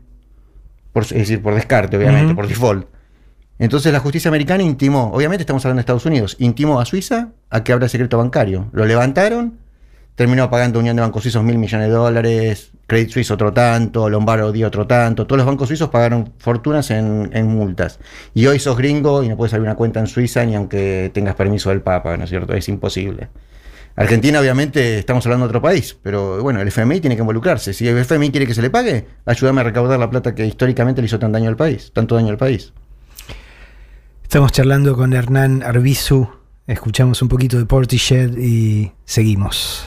[SPEAKER 3] Por, es decir, por descarte, obviamente, por default. Entonces la justicia americana intimó, obviamente estamos hablando de Estados Unidos, intimó a Suiza a que abra secreto bancario. Lo levantaron, terminó pagando Unión de Bancos Suizos mil millones de dólares, Credit Suisse otro tanto, Lombardi otro tanto. Todos los bancos suizos pagaron fortunas en, multas. Y hoy sos gringo y no puedes abrir una cuenta en Suiza ni aunque tengas permiso del Papa, ¿no es cierto? Es imposible. Argentina, obviamente, estamos hablando de otro país, pero bueno, el FMI tiene que involucrarse. Si el FMI quiere que se le pague, ayúdame a recaudar la plata que históricamente le hizo tan daño al país, tanto daño al país.
[SPEAKER 2] Estamos charlando con Hernán Arbizu. Escuchamos un poquito de Portishead y seguimos.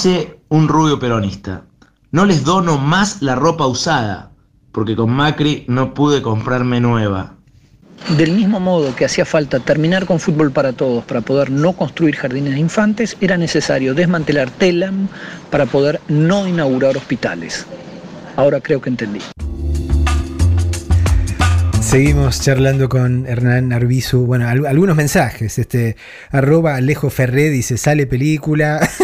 [SPEAKER 7] Dice un rubio peronista, no les dono más la ropa usada, porque con Macri no pude comprarme nueva.
[SPEAKER 8] Del mismo modo que hacía falta terminar con fútbol para todos para poder no construir jardines de infantes, era necesario desmantelar TELAM para poder no inaugurar hospitales. Ahora creo que entendí.
[SPEAKER 2] Seguimos charlando con Hernán Arbizu. Bueno, al- algunos mensajes. Este, arroba Alejo Ferré dice, sale película.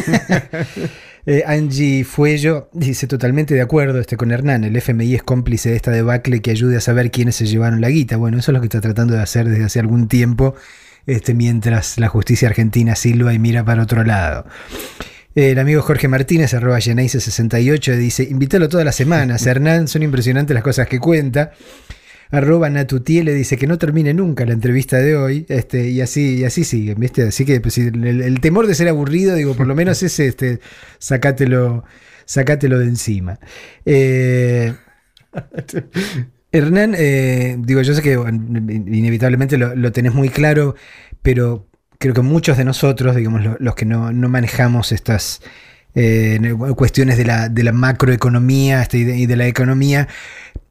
[SPEAKER 2] Eh, Angie Fuello dice totalmente de acuerdo este, con Hernán. El FMI es cómplice de esta debacle que ayude a saber quiénes se llevaron la guita. Bueno, eso es lo que está tratando de hacer desde hace algún tiempo, este, mientras la justicia argentina silba y mira para otro lado. El amigo Jorge Martínez, arroba Geneise68, dice: Invítalo todas las semanas. Hernán, son impresionantes las cosas que cuenta. Arroba Natutiele dice que no termine nunca la entrevista de hoy. Este, y así, y así sigue, ¿viste? Así que pues, el, el temor de ser aburrido, digo, por lo menos ese, este, sacátelo, sacátelo de encima. Eh, Hernán, eh, digo, yo sé que inevitablemente lo, lo tenés muy claro, pero creo que muchos de nosotros, digamos, lo- los que no, no manejamos estas eh, cuestiones de la, de la macroeconomía este, y, de, y de la economía,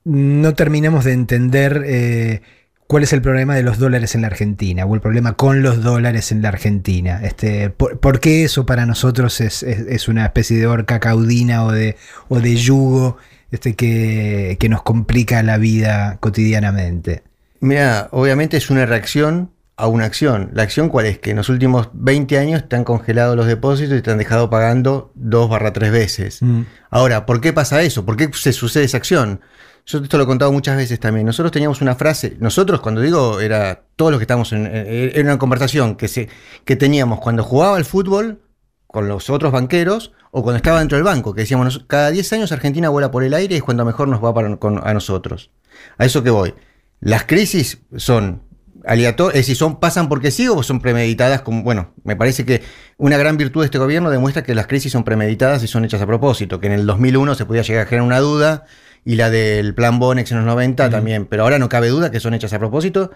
[SPEAKER 2] no terminamos de entender eh, cuál es el problema de los dólares en la Argentina o el problema con los dólares en la Argentina. Este, por, qué eso para nosotros es, es- es una especie de horca caudina o de, o de yugo este, que, que nos complica la vida cotidianamente?
[SPEAKER 3] Mira, obviamente es una reacción a una acción. ¿La acción cuál es? Que en los últimos 20 años te han congelado los depósitos y te han dejado pagando 2 barra 3 veces.
[SPEAKER 2] Mm.
[SPEAKER 3] Ahora, ¿por qué pasa eso? ¿Por qué se sucede esa acción? Yo esto lo he contado muchas veces también. Nosotros teníamos una frase, nosotros cuando digo era todos los que estamos en, en- era una conversación que, se, que teníamos cuando jugaba al fútbol con los otros banqueros o cuando estaba dentro del banco, que decíamos, "Nos- cada 10 años Argentina vuela por el aire y es cuando mejor nos va para- con- a nosotros. A eso que voy. Las crisis son aleatorias, es decir, son, pasan porque sí o son premeditadas. Como, bueno, me parece que una gran virtud de este gobierno demuestra que las crisis son premeditadas y son hechas a propósito, que en el 2001 se podía llegar a generar una duda y la del plan Bonex en los 90 también, pero ahora no cabe duda que son hechas a propósito.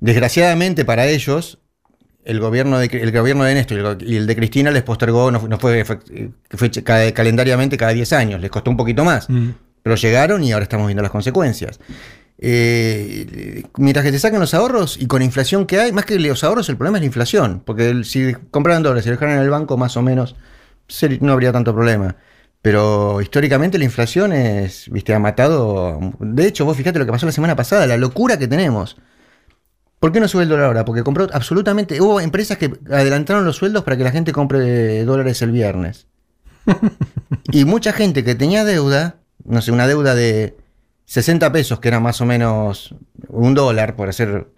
[SPEAKER 3] Desgraciadamente para ellos, el gobierno de, el gobierno de Néstor y el, de Cristina les postergó, no, fu- no fue, fue, fue ca- calendariamente cada 10 años, les costó un poquito más, pero llegaron y ahora estamos viendo las consecuencias. Eh, mientras que te sacan los ahorros y con la inflación que hay, más que los ahorros, el problema es la inflación, porque el- si compraran dólares y lo dejaran en el banco, más o menos, no habría tanto problema. Pero históricamente la inflación es, viste, ha matado. De hecho, vos fíjate lo que pasó la semana pasada, la locura que tenemos. ¿Por qué no sube el dólar ahora? Porque compró absolutamente. Hubo empresas que adelantaron los sueldos para que la gente compre dólares el viernes. y mucha gente que tenía deuda, no sé, una deuda de 60 pesos, que era más o menos un dólar, por hacer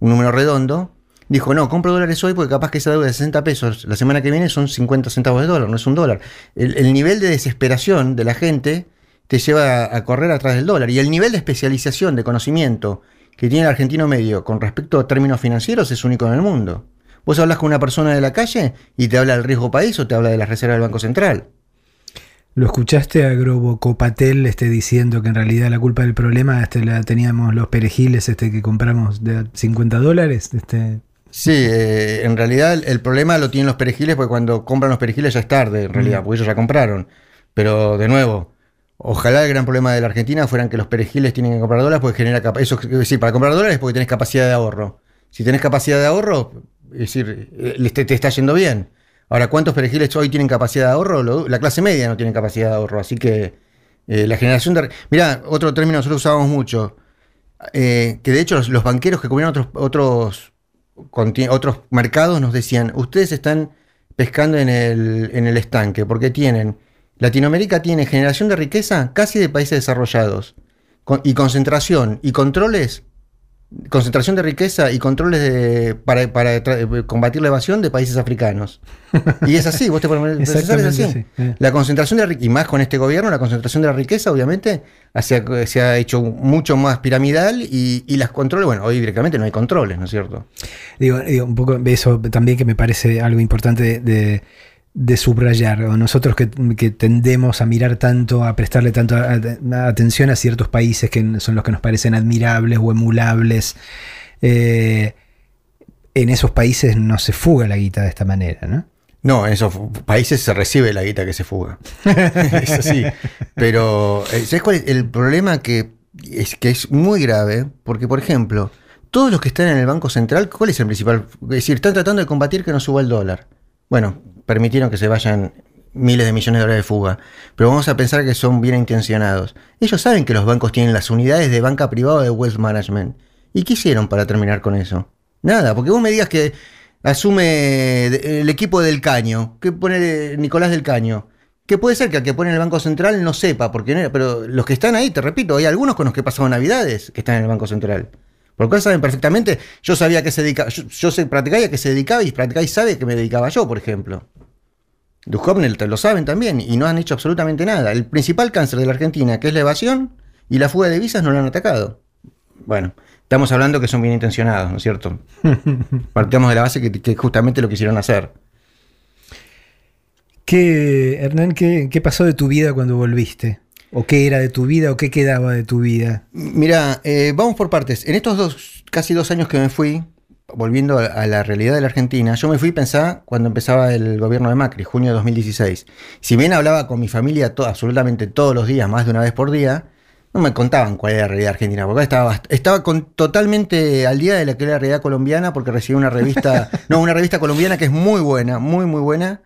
[SPEAKER 3] un número redondo, dijo, no, compro dólares hoy porque capaz que esa deuda de 60 pesos la semana que viene son 50 centavos de dólar, no es un dólar. El, el nivel de desesperación de la gente te lleva a, a correr atrás del dólar. Y el nivel de especialización, de conocimiento que tiene el argentino medio con respecto a términos financieros es único en el mundo. Vos hablas con una persona de la calle y te habla del riesgo país o te habla de las reservas del Banco Central.
[SPEAKER 2] ¿Lo escuchaste a Grobocopatel este, diciendo que en realidad la culpa del problema este, la teníamos los perejiles este, que compramos de a 50 dólares? Este,
[SPEAKER 3] Sí, eh, en realidad el, el problema lo tienen los perejiles porque cuando compran los perejiles ya es tarde, en realidad,
[SPEAKER 2] Mm.
[SPEAKER 3] porque ellos ya compraron. Pero de nuevo, ojalá el gran problema de la Argentina fueran que los perejiles tienen que comprar dólares porque genera eso es decir, para comprar dólares es porque tenés capacidad de ahorro. Si tenés capacidad de ahorro, es decir, eh, te, te está yendo bien. Ahora, ¿cuántos perejiles hoy tienen capacidad de ahorro? La clase media no tiene capacidad de ahorro, así que eh, la generación de... Mirá, otro término que nosotros usábamos mucho, eh, que de hecho los, banqueros que cubrieron otros, otros, otros mercados nos decían, ustedes están pescando en el, en el estanque porque tienen, Latinoamérica tiene generación de riqueza casi de países desarrollados y concentración y controles concentración de riqueza y controles de, para, para tra- combatir la evasión de países africanos. Y es así, vos te pones es así.
[SPEAKER 2] sí. Eh.
[SPEAKER 3] La concentración de riqueza, y más con este gobierno, la concentración de la riqueza, obviamente, hacia- se ha hecho mucho más piramidal y, y las controles, bueno, hoy directamente no hay controles, ¿no es cierto?
[SPEAKER 2] Digo, digo, un poco eso también que me parece algo importante de, de- de subrayar. O nosotros que, tendemos a mirar tanto, a prestarle tanto atención a ciertos países que son los que nos parecen admirables o emulables. eh, en esos países no se fuga la guita de esta manera, ¿no?
[SPEAKER 3] No, en esos países se recibe la guita que se fuga. es así. Pero, eh, ¿sabes cuál es el problema? Que es, que es muy grave, porque, por ejemplo, todos los que están en el Banco Central, ¿cuál es el principal? Es decir, están tratando de combatir que no suba el dólar. Bueno, permitieron que se vayan miles de millones de dólares de fuga, pero vamos a pensar que son bien intencionados. Ellos saben que los bancos tienen las unidades de banca privada de wealth management. ¿Y qué hicieron para terminar con eso? Nada, porque vos me digas que asume el equipo del Caño, que pone Nicolás del Caño, que puede ser que el que pone en el Banco Central no sepa, porque no- pero los que están ahí, te repito, hay algunos con los que he pasado navidades que están en el Banco Central. Por lo cual saben perfectamente, yo sabía que se dedicaba, yo, yo sé practicar y a qué se dedicaba y practicar y sabe que me dedicaba yo, por ejemplo. Duhovne te lo saben también y no han hecho absolutamente nada. El principal cáncer de la Argentina, que es la evasión y la fuga de divisas, no lo han atacado. Bueno, estamos hablando que son bien intencionados, ¿no es cierto? Partamos de la base que, que justamente lo quisieron hacer.
[SPEAKER 2] ¿Qué, Hernán, qué, qué pasó de tu vida cuando volviste? ¿O qué era de tu vida o qué quedaba de tu vida?
[SPEAKER 3] Mira, eh, vamos por partes. En estos dos, casi dos años que me fui, volviendo a, la realidad de la Argentina, yo me fui pensar cuando empezaba el gobierno de Macri, junio de 2016. Si bien hablaba con mi familia to- absolutamente todos los días, más de una vez por día, no me contaban cuál era la realidad argentina, porque estaba, estaba con, totalmente al día de la que era la realidad colombiana, porque recibí una revista, no, una revista colombiana que es muy buena, muy, muy buena.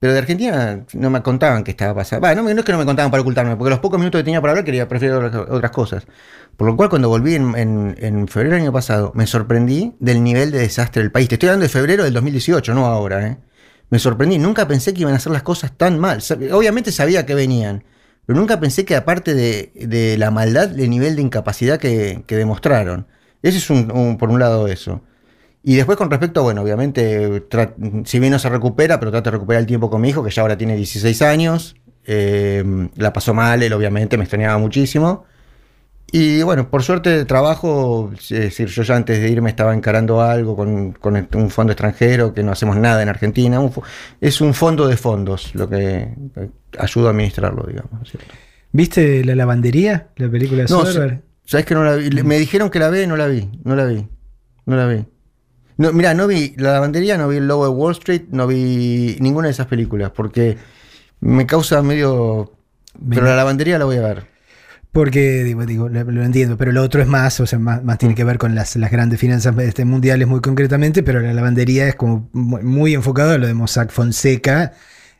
[SPEAKER 3] Pero de Argentina no me contaban qué estaba pasando. Va, no, es que no me contaban para ocultarme, porque los pocos minutos que tenía para hablar quería prefiero otras- cosas. Por lo cual, cuando volví en, en- en febrero del año pasado, me sorprendí del nivel de desastre del país. Te estoy hablando de febrero del 2018, no ahora. ¿eh? Me sorprendí. Nunca pensé que iban a hacer las cosas tan mal. Obviamente sabía que venían, pero nunca pensé que aparte de, de la maldad, el nivel de incapacidad que, que demostraron. Ese es un- por un lado eso. Y después con respecto, bueno, obviamente, si bien no se recupera, pero trata de recuperar el tiempo con mi hijo, que ya ahora tiene 16 años. Eh, la pasó mal, él obviamente me extrañaba muchísimo. Y bueno, por suerte de trabajo, es decir, yo ya antes de irme estaba encarando algo con, con un fondo extranjero, que no hacemos nada en Argentina. Un es un fondo de fondos lo que eh, ayuda a administrarlo, digamos.
[SPEAKER 2] ¿Viste la lavandería? La película de
[SPEAKER 3] No,
[SPEAKER 2] Soderbergh.
[SPEAKER 3] sabes que no la vi. Me dijeron que la ve, no la vi, no la vi, no la vi. No, mira, no vi la lavandería, no vi el lobo de Wall Street, no vi ninguna de esas películas, porque me causa medio. Pero la lavandería la voy a ver.
[SPEAKER 2] Porque, digo, digo, lo, lo entiendo, pero lo otro es más, o sea, más, más
[SPEAKER 3] Mm.
[SPEAKER 2] tiene que ver con las, las grandes finanzas este, mundiales muy concretamente, pero la lavandería es como muy, muy enfocado a lo de Mossack Fonseca.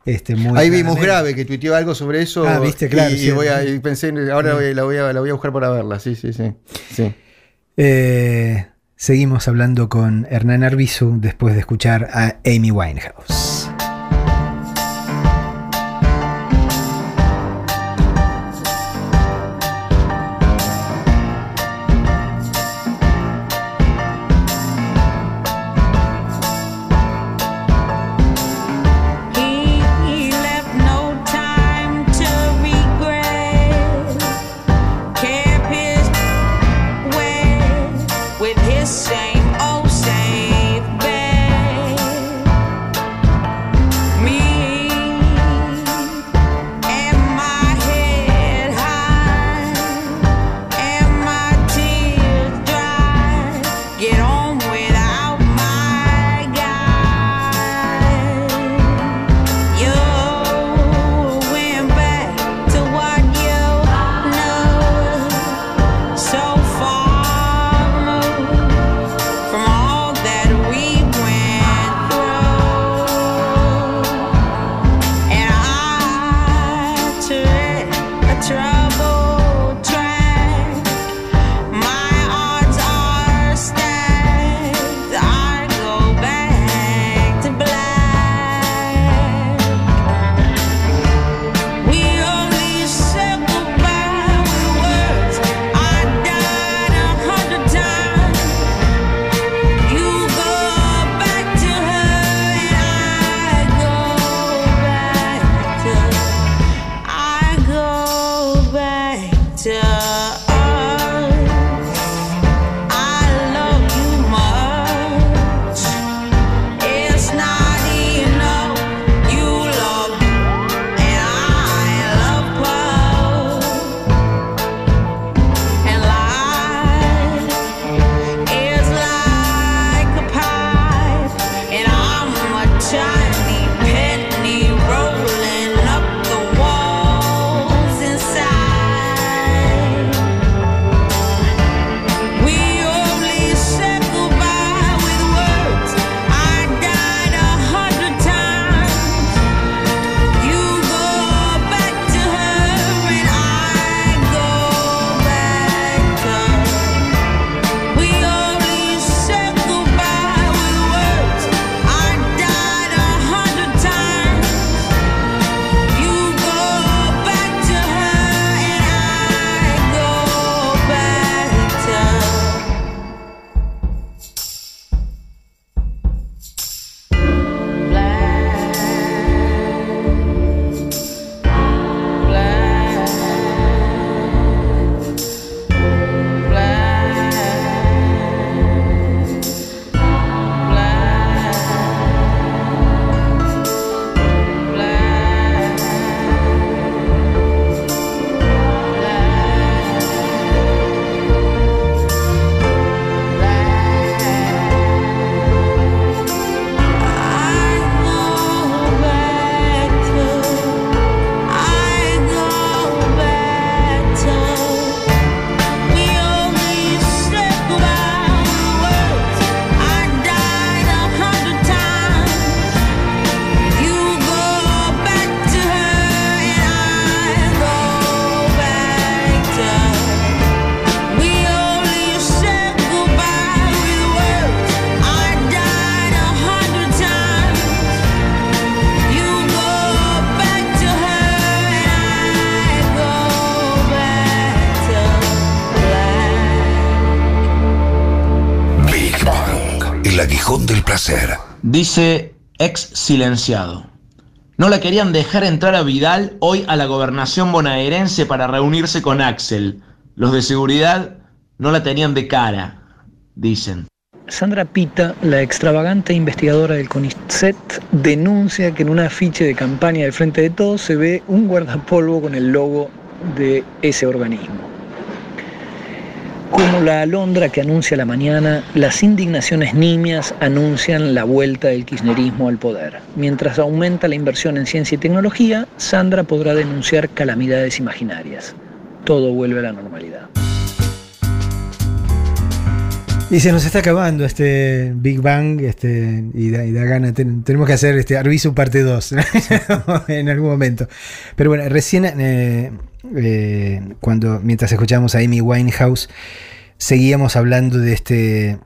[SPEAKER 2] Este, muy
[SPEAKER 3] Ahí vimos grave que tuiteó algo sobre eso.
[SPEAKER 2] Ah, viste, claro,
[SPEAKER 3] Y, y
[SPEAKER 2] sí.
[SPEAKER 3] voy a, y pensé, ahora voy- la, voy a, la voy a buscar para verla. Sí, sí, sí. sí.
[SPEAKER 2] Eh, seguimos hablando con Hernán Arbizu después de escuchar a Amy Winehouse.
[SPEAKER 6] El aguijón del placer.
[SPEAKER 7] Dice ex silenciado. No la querían dejar entrar a Vidal hoy a la gobernación bonaerense para reunirse con Axel. Los de seguridad no la tenían de cara, dicen.
[SPEAKER 8] Sandra Pita, la extravagante investigadora del CONICET, denuncia que en un afiche de campaña del Frente de Todos se ve un guardapolvo con el logo de ese organismo. Como la alondra que anuncia la mañana, las indignaciones nimias anuncian la vuelta del kirchnerismo al poder. Mientras aumenta la inversión en ciencia y tecnología, Sandra podrá denunciar calamidades imaginarias. Todo vuelve a la normalidad.
[SPEAKER 2] Y se nos está acabando este Big Bang este, y, da, y da gana. ten- tenemos que hacer este Arbizu parte 2 en algún momento. Pero bueno, recién eh, eh, cuando mientras escuchamos a Amy Winehouse, seguíamos hablando de este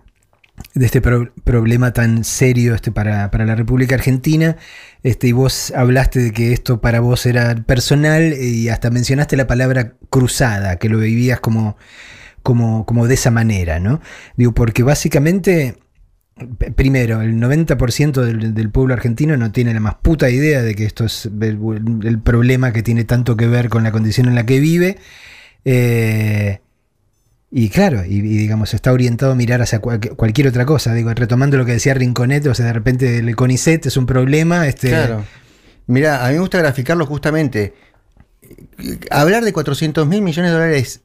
[SPEAKER 2] de este pro- problema tan serio este para, para la República Argentina. Este, y vos hablaste de que esto para vos era personal y hasta mencionaste la palabra cruzada, que lo vivías como, como, como de esa manera, ¿no? Digo, porque básicamente, primero, el 90% del, del pueblo argentino no tiene la más puta idea de que esto es el, problema que tiene tanto que ver con la condición en la que vive. Eh, y claro, y, digamos, está orientado a mirar hacia cual- cualquier otra cosa. Digo, retomando lo que decía Rinconet, o sea, de repente el CONICET es un problema. Este,
[SPEAKER 3] Claro. Mira, a mí me gusta graficarlo justamente. Hablar de 400 mil millones de dólares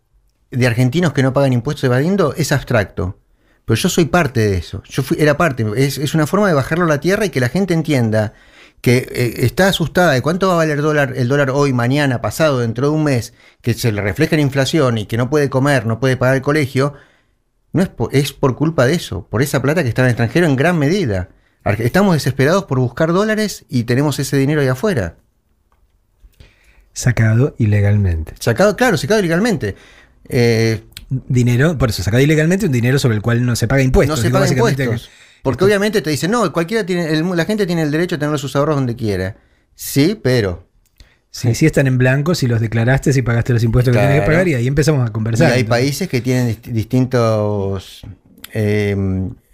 [SPEAKER 3] de argentinos que no pagan impuestos evadiendo es abstracto. Pero yo soy parte de eso. Yo fui, era parte. Es, es una forma de bajarlo a la tierra y que la gente entienda que eh, está asustada de cuánto va a valer dólar, el dólar hoy, mañana, pasado, dentro de un mes, que se le refleja en inflación y que no puede comer, no puede pagar el colegio. No es por, es por culpa de eso, por esa plata que está en el extranjero en gran medida. Estamos desesperados por buscar dólares y tenemos ese dinero ahí afuera.
[SPEAKER 2] Sacado ilegalmente.
[SPEAKER 3] Sacado, claro, sacado ilegalmente. Eh,
[SPEAKER 2] dinero, por eso, sacado ilegalmente un dinero sobre el cual no se paga impuestos.
[SPEAKER 3] no se
[SPEAKER 2] básicamente
[SPEAKER 3] impuestos. Porque obviamente te dicen, no, cualquiera tiene, el- la gente tiene el derecho a tener sus ahorros donde quiera. Sí, pero.
[SPEAKER 2] Sí, sí están en blanco si los declaraste, si pagaste los impuestos que tienes que pagar y ahí empezamos a
[SPEAKER 3] Y
[SPEAKER 2] conversar.
[SPEAKER 3] hay
[SPEAKER 2] Entonces,
[SPEAKER 3] países que tienen dist- distintos eh,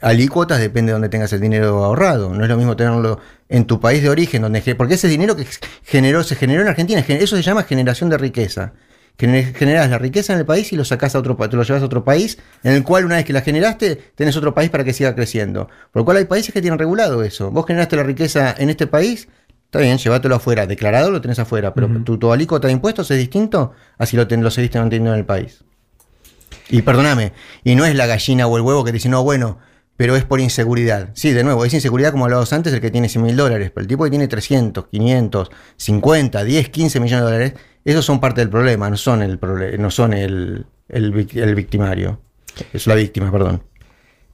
[SPEAKER 3] alícuotas, depende de donde tengas el dinero ahorrado. No es lo mismo tenerlo en tu país de origen, donde porque ese dinero que generó, se generó en Argentina, gen- eso se llama generación de riqueza. Gener- Generas la riqueza en el país y lo sacás a otro te lo llevas a otro país, en el cual una vez que la generaste, tenés otro país para que siga creciendo. Por lo cual hay países que tienen regulado eso. Vos generaste la riqueza en este país, está bien, llévatelo afuera. Declarado lo tenés afuera, pero tu, tu alícuota de impuestos es distinto así lo, ten- lo seguiste manteniendo en el país. Y perdóname, y no es la gallina o el huevo que te dice, no, bueno, pero es por inseguridad. Sí, de nuevo, es inseguridad como hablábamos antes, el que tiene 100 mil dólares, pero el tipo que tiene 300, 500, 50, 10, 15 millones de dólares, esos son parte del problema, no son el, no son el, el, el victimario. Es la víctima, perdón.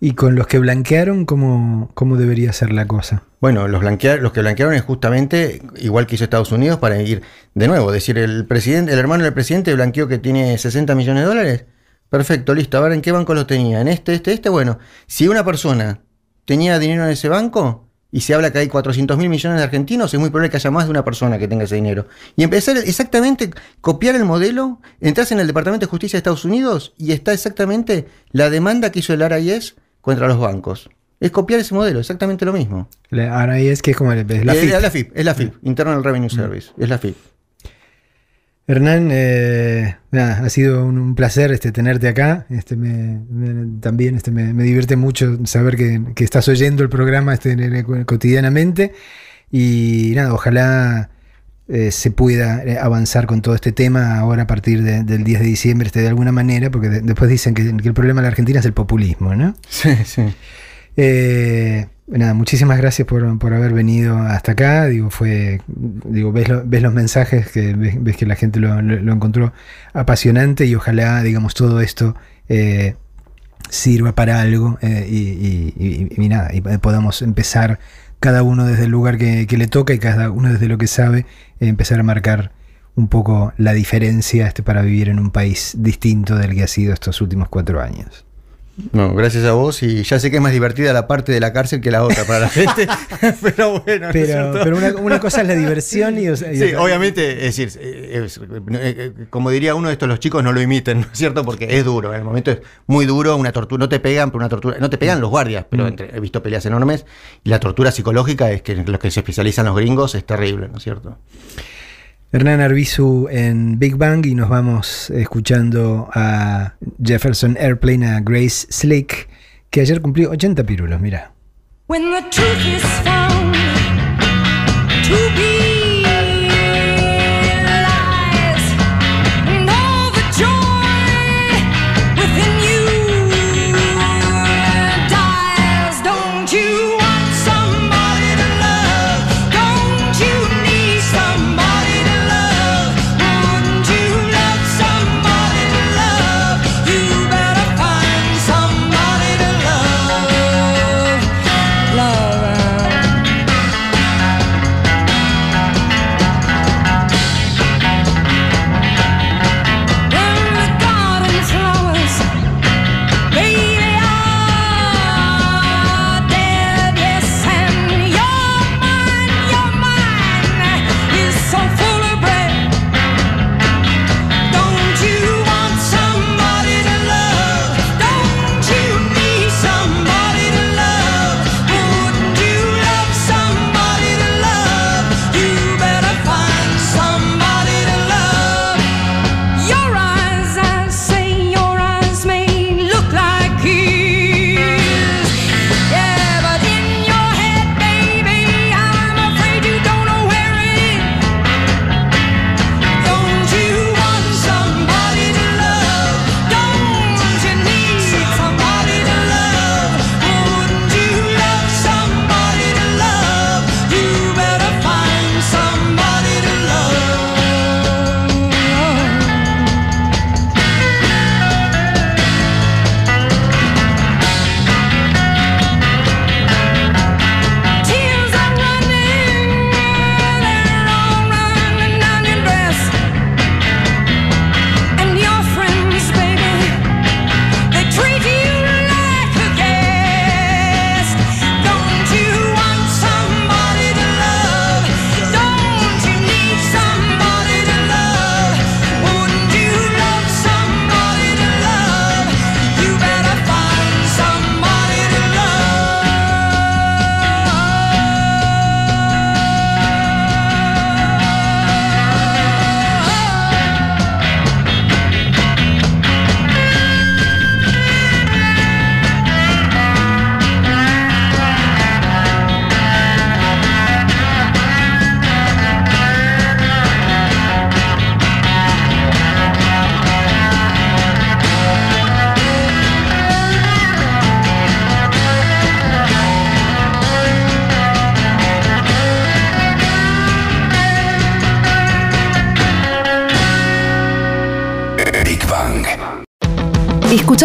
[SPEAKER 2] Y con los que blanquearon, ¿cómo, cómo debería ser la cosa?
[SPEAKER 3] Bueno, los, blanquear, los que blanquearon es justamente igual que hizo Estados Unidos para ir de nuevo, decir el presidente, el hermano del presidente blanqueó que tiene 60 millones de dólares. Perfecto, listo. A ver en qué banco los tenía. En este, este, este. Bueno, si una persona tenía dinero en ese banco y se habla que hay 400 mil millones de argentinos, es muy probable que haya más de una persona que tenga ese dinero. Y empezar exactamente, copiar el modelo, entras en el Departamento de Justicia de Estados Unidos y está exactamente la demanda que hizo el RIS contra los bancos. Es copiar ese modelo, exactamente lo mismo.
[SPEAKER 2] La- Ahora ahí es que es como el- es la
[SPEAKER 3] Eh,
[SPEAKER 2] FIP.
[SPEAKER 3] es la FIP, es la FIP, Internal Revenue Service, es la FIP.
[SPEAKER 2] Hernán, eh, nada, ha sido un, placer este, tenerte acá. Este, me, también este, me, divierte mucho saber que, que estás oyendo el programa este, en- en- cotidianamente. Y nada, ojalá eh, se pueda eh, avanzar con todo este tema ahora a partir de- del 10 de diciembre este, de alguna manera, porque de- después dicen que, que el problema de la Argentina es el populismo, ¿no?
[SPEAKER 3] Sí, sí.
[SPEAKER 2] Eh, nada, muchísimas gracias por, por haber venido hasta acá. Digo, fue, digo, ves, lo- ves los mensajes que ves, ves que la gente lo, encontró apasionante y ojalá, digamos, todo esto eh, sirva para algo eh, y nada, y podamos empezar cada uno desde el lugar que, que le toca y cada uno desde lo que sabe, eh, empezar a marcar un poco la diferencia este, para vivir en un país distinto del que ha sido estos últimos cuatro años.
[SPEAKER 3] No, gracias a vos y ya sé que es más divertida la parte de la cárcel que la otra para la gente, pero bueno. ¿no es
[SPEAKER 11] Pero, pero una, una cosa es la diversión y,
[SPEAKER 3] Sí,
[SPEAKER 11] otra-
[SPEAKER 3] obviamente, es decir, eh, es- eh, como diría uno de estos, los chicos no lo imiten, ¿no es cierto? Porque es duro, en el momento es muy duro, una tortura, no te pegan, pero una tortura, no te pegan los guardias, pero
[SPEAKER 11] Mm.
[SPEAKER 3] entre- he visto peleas enormes, y la tortura psicológica es que los que se especializan los gringos es terrible, ¿no es cierto?
[SPEAKER 11] Hernán Arbizu en Big Bang y nos vamos escuchando a Jefferson Airplane, a Grace Slick, que ayer cumplió 80 pirulos, mira.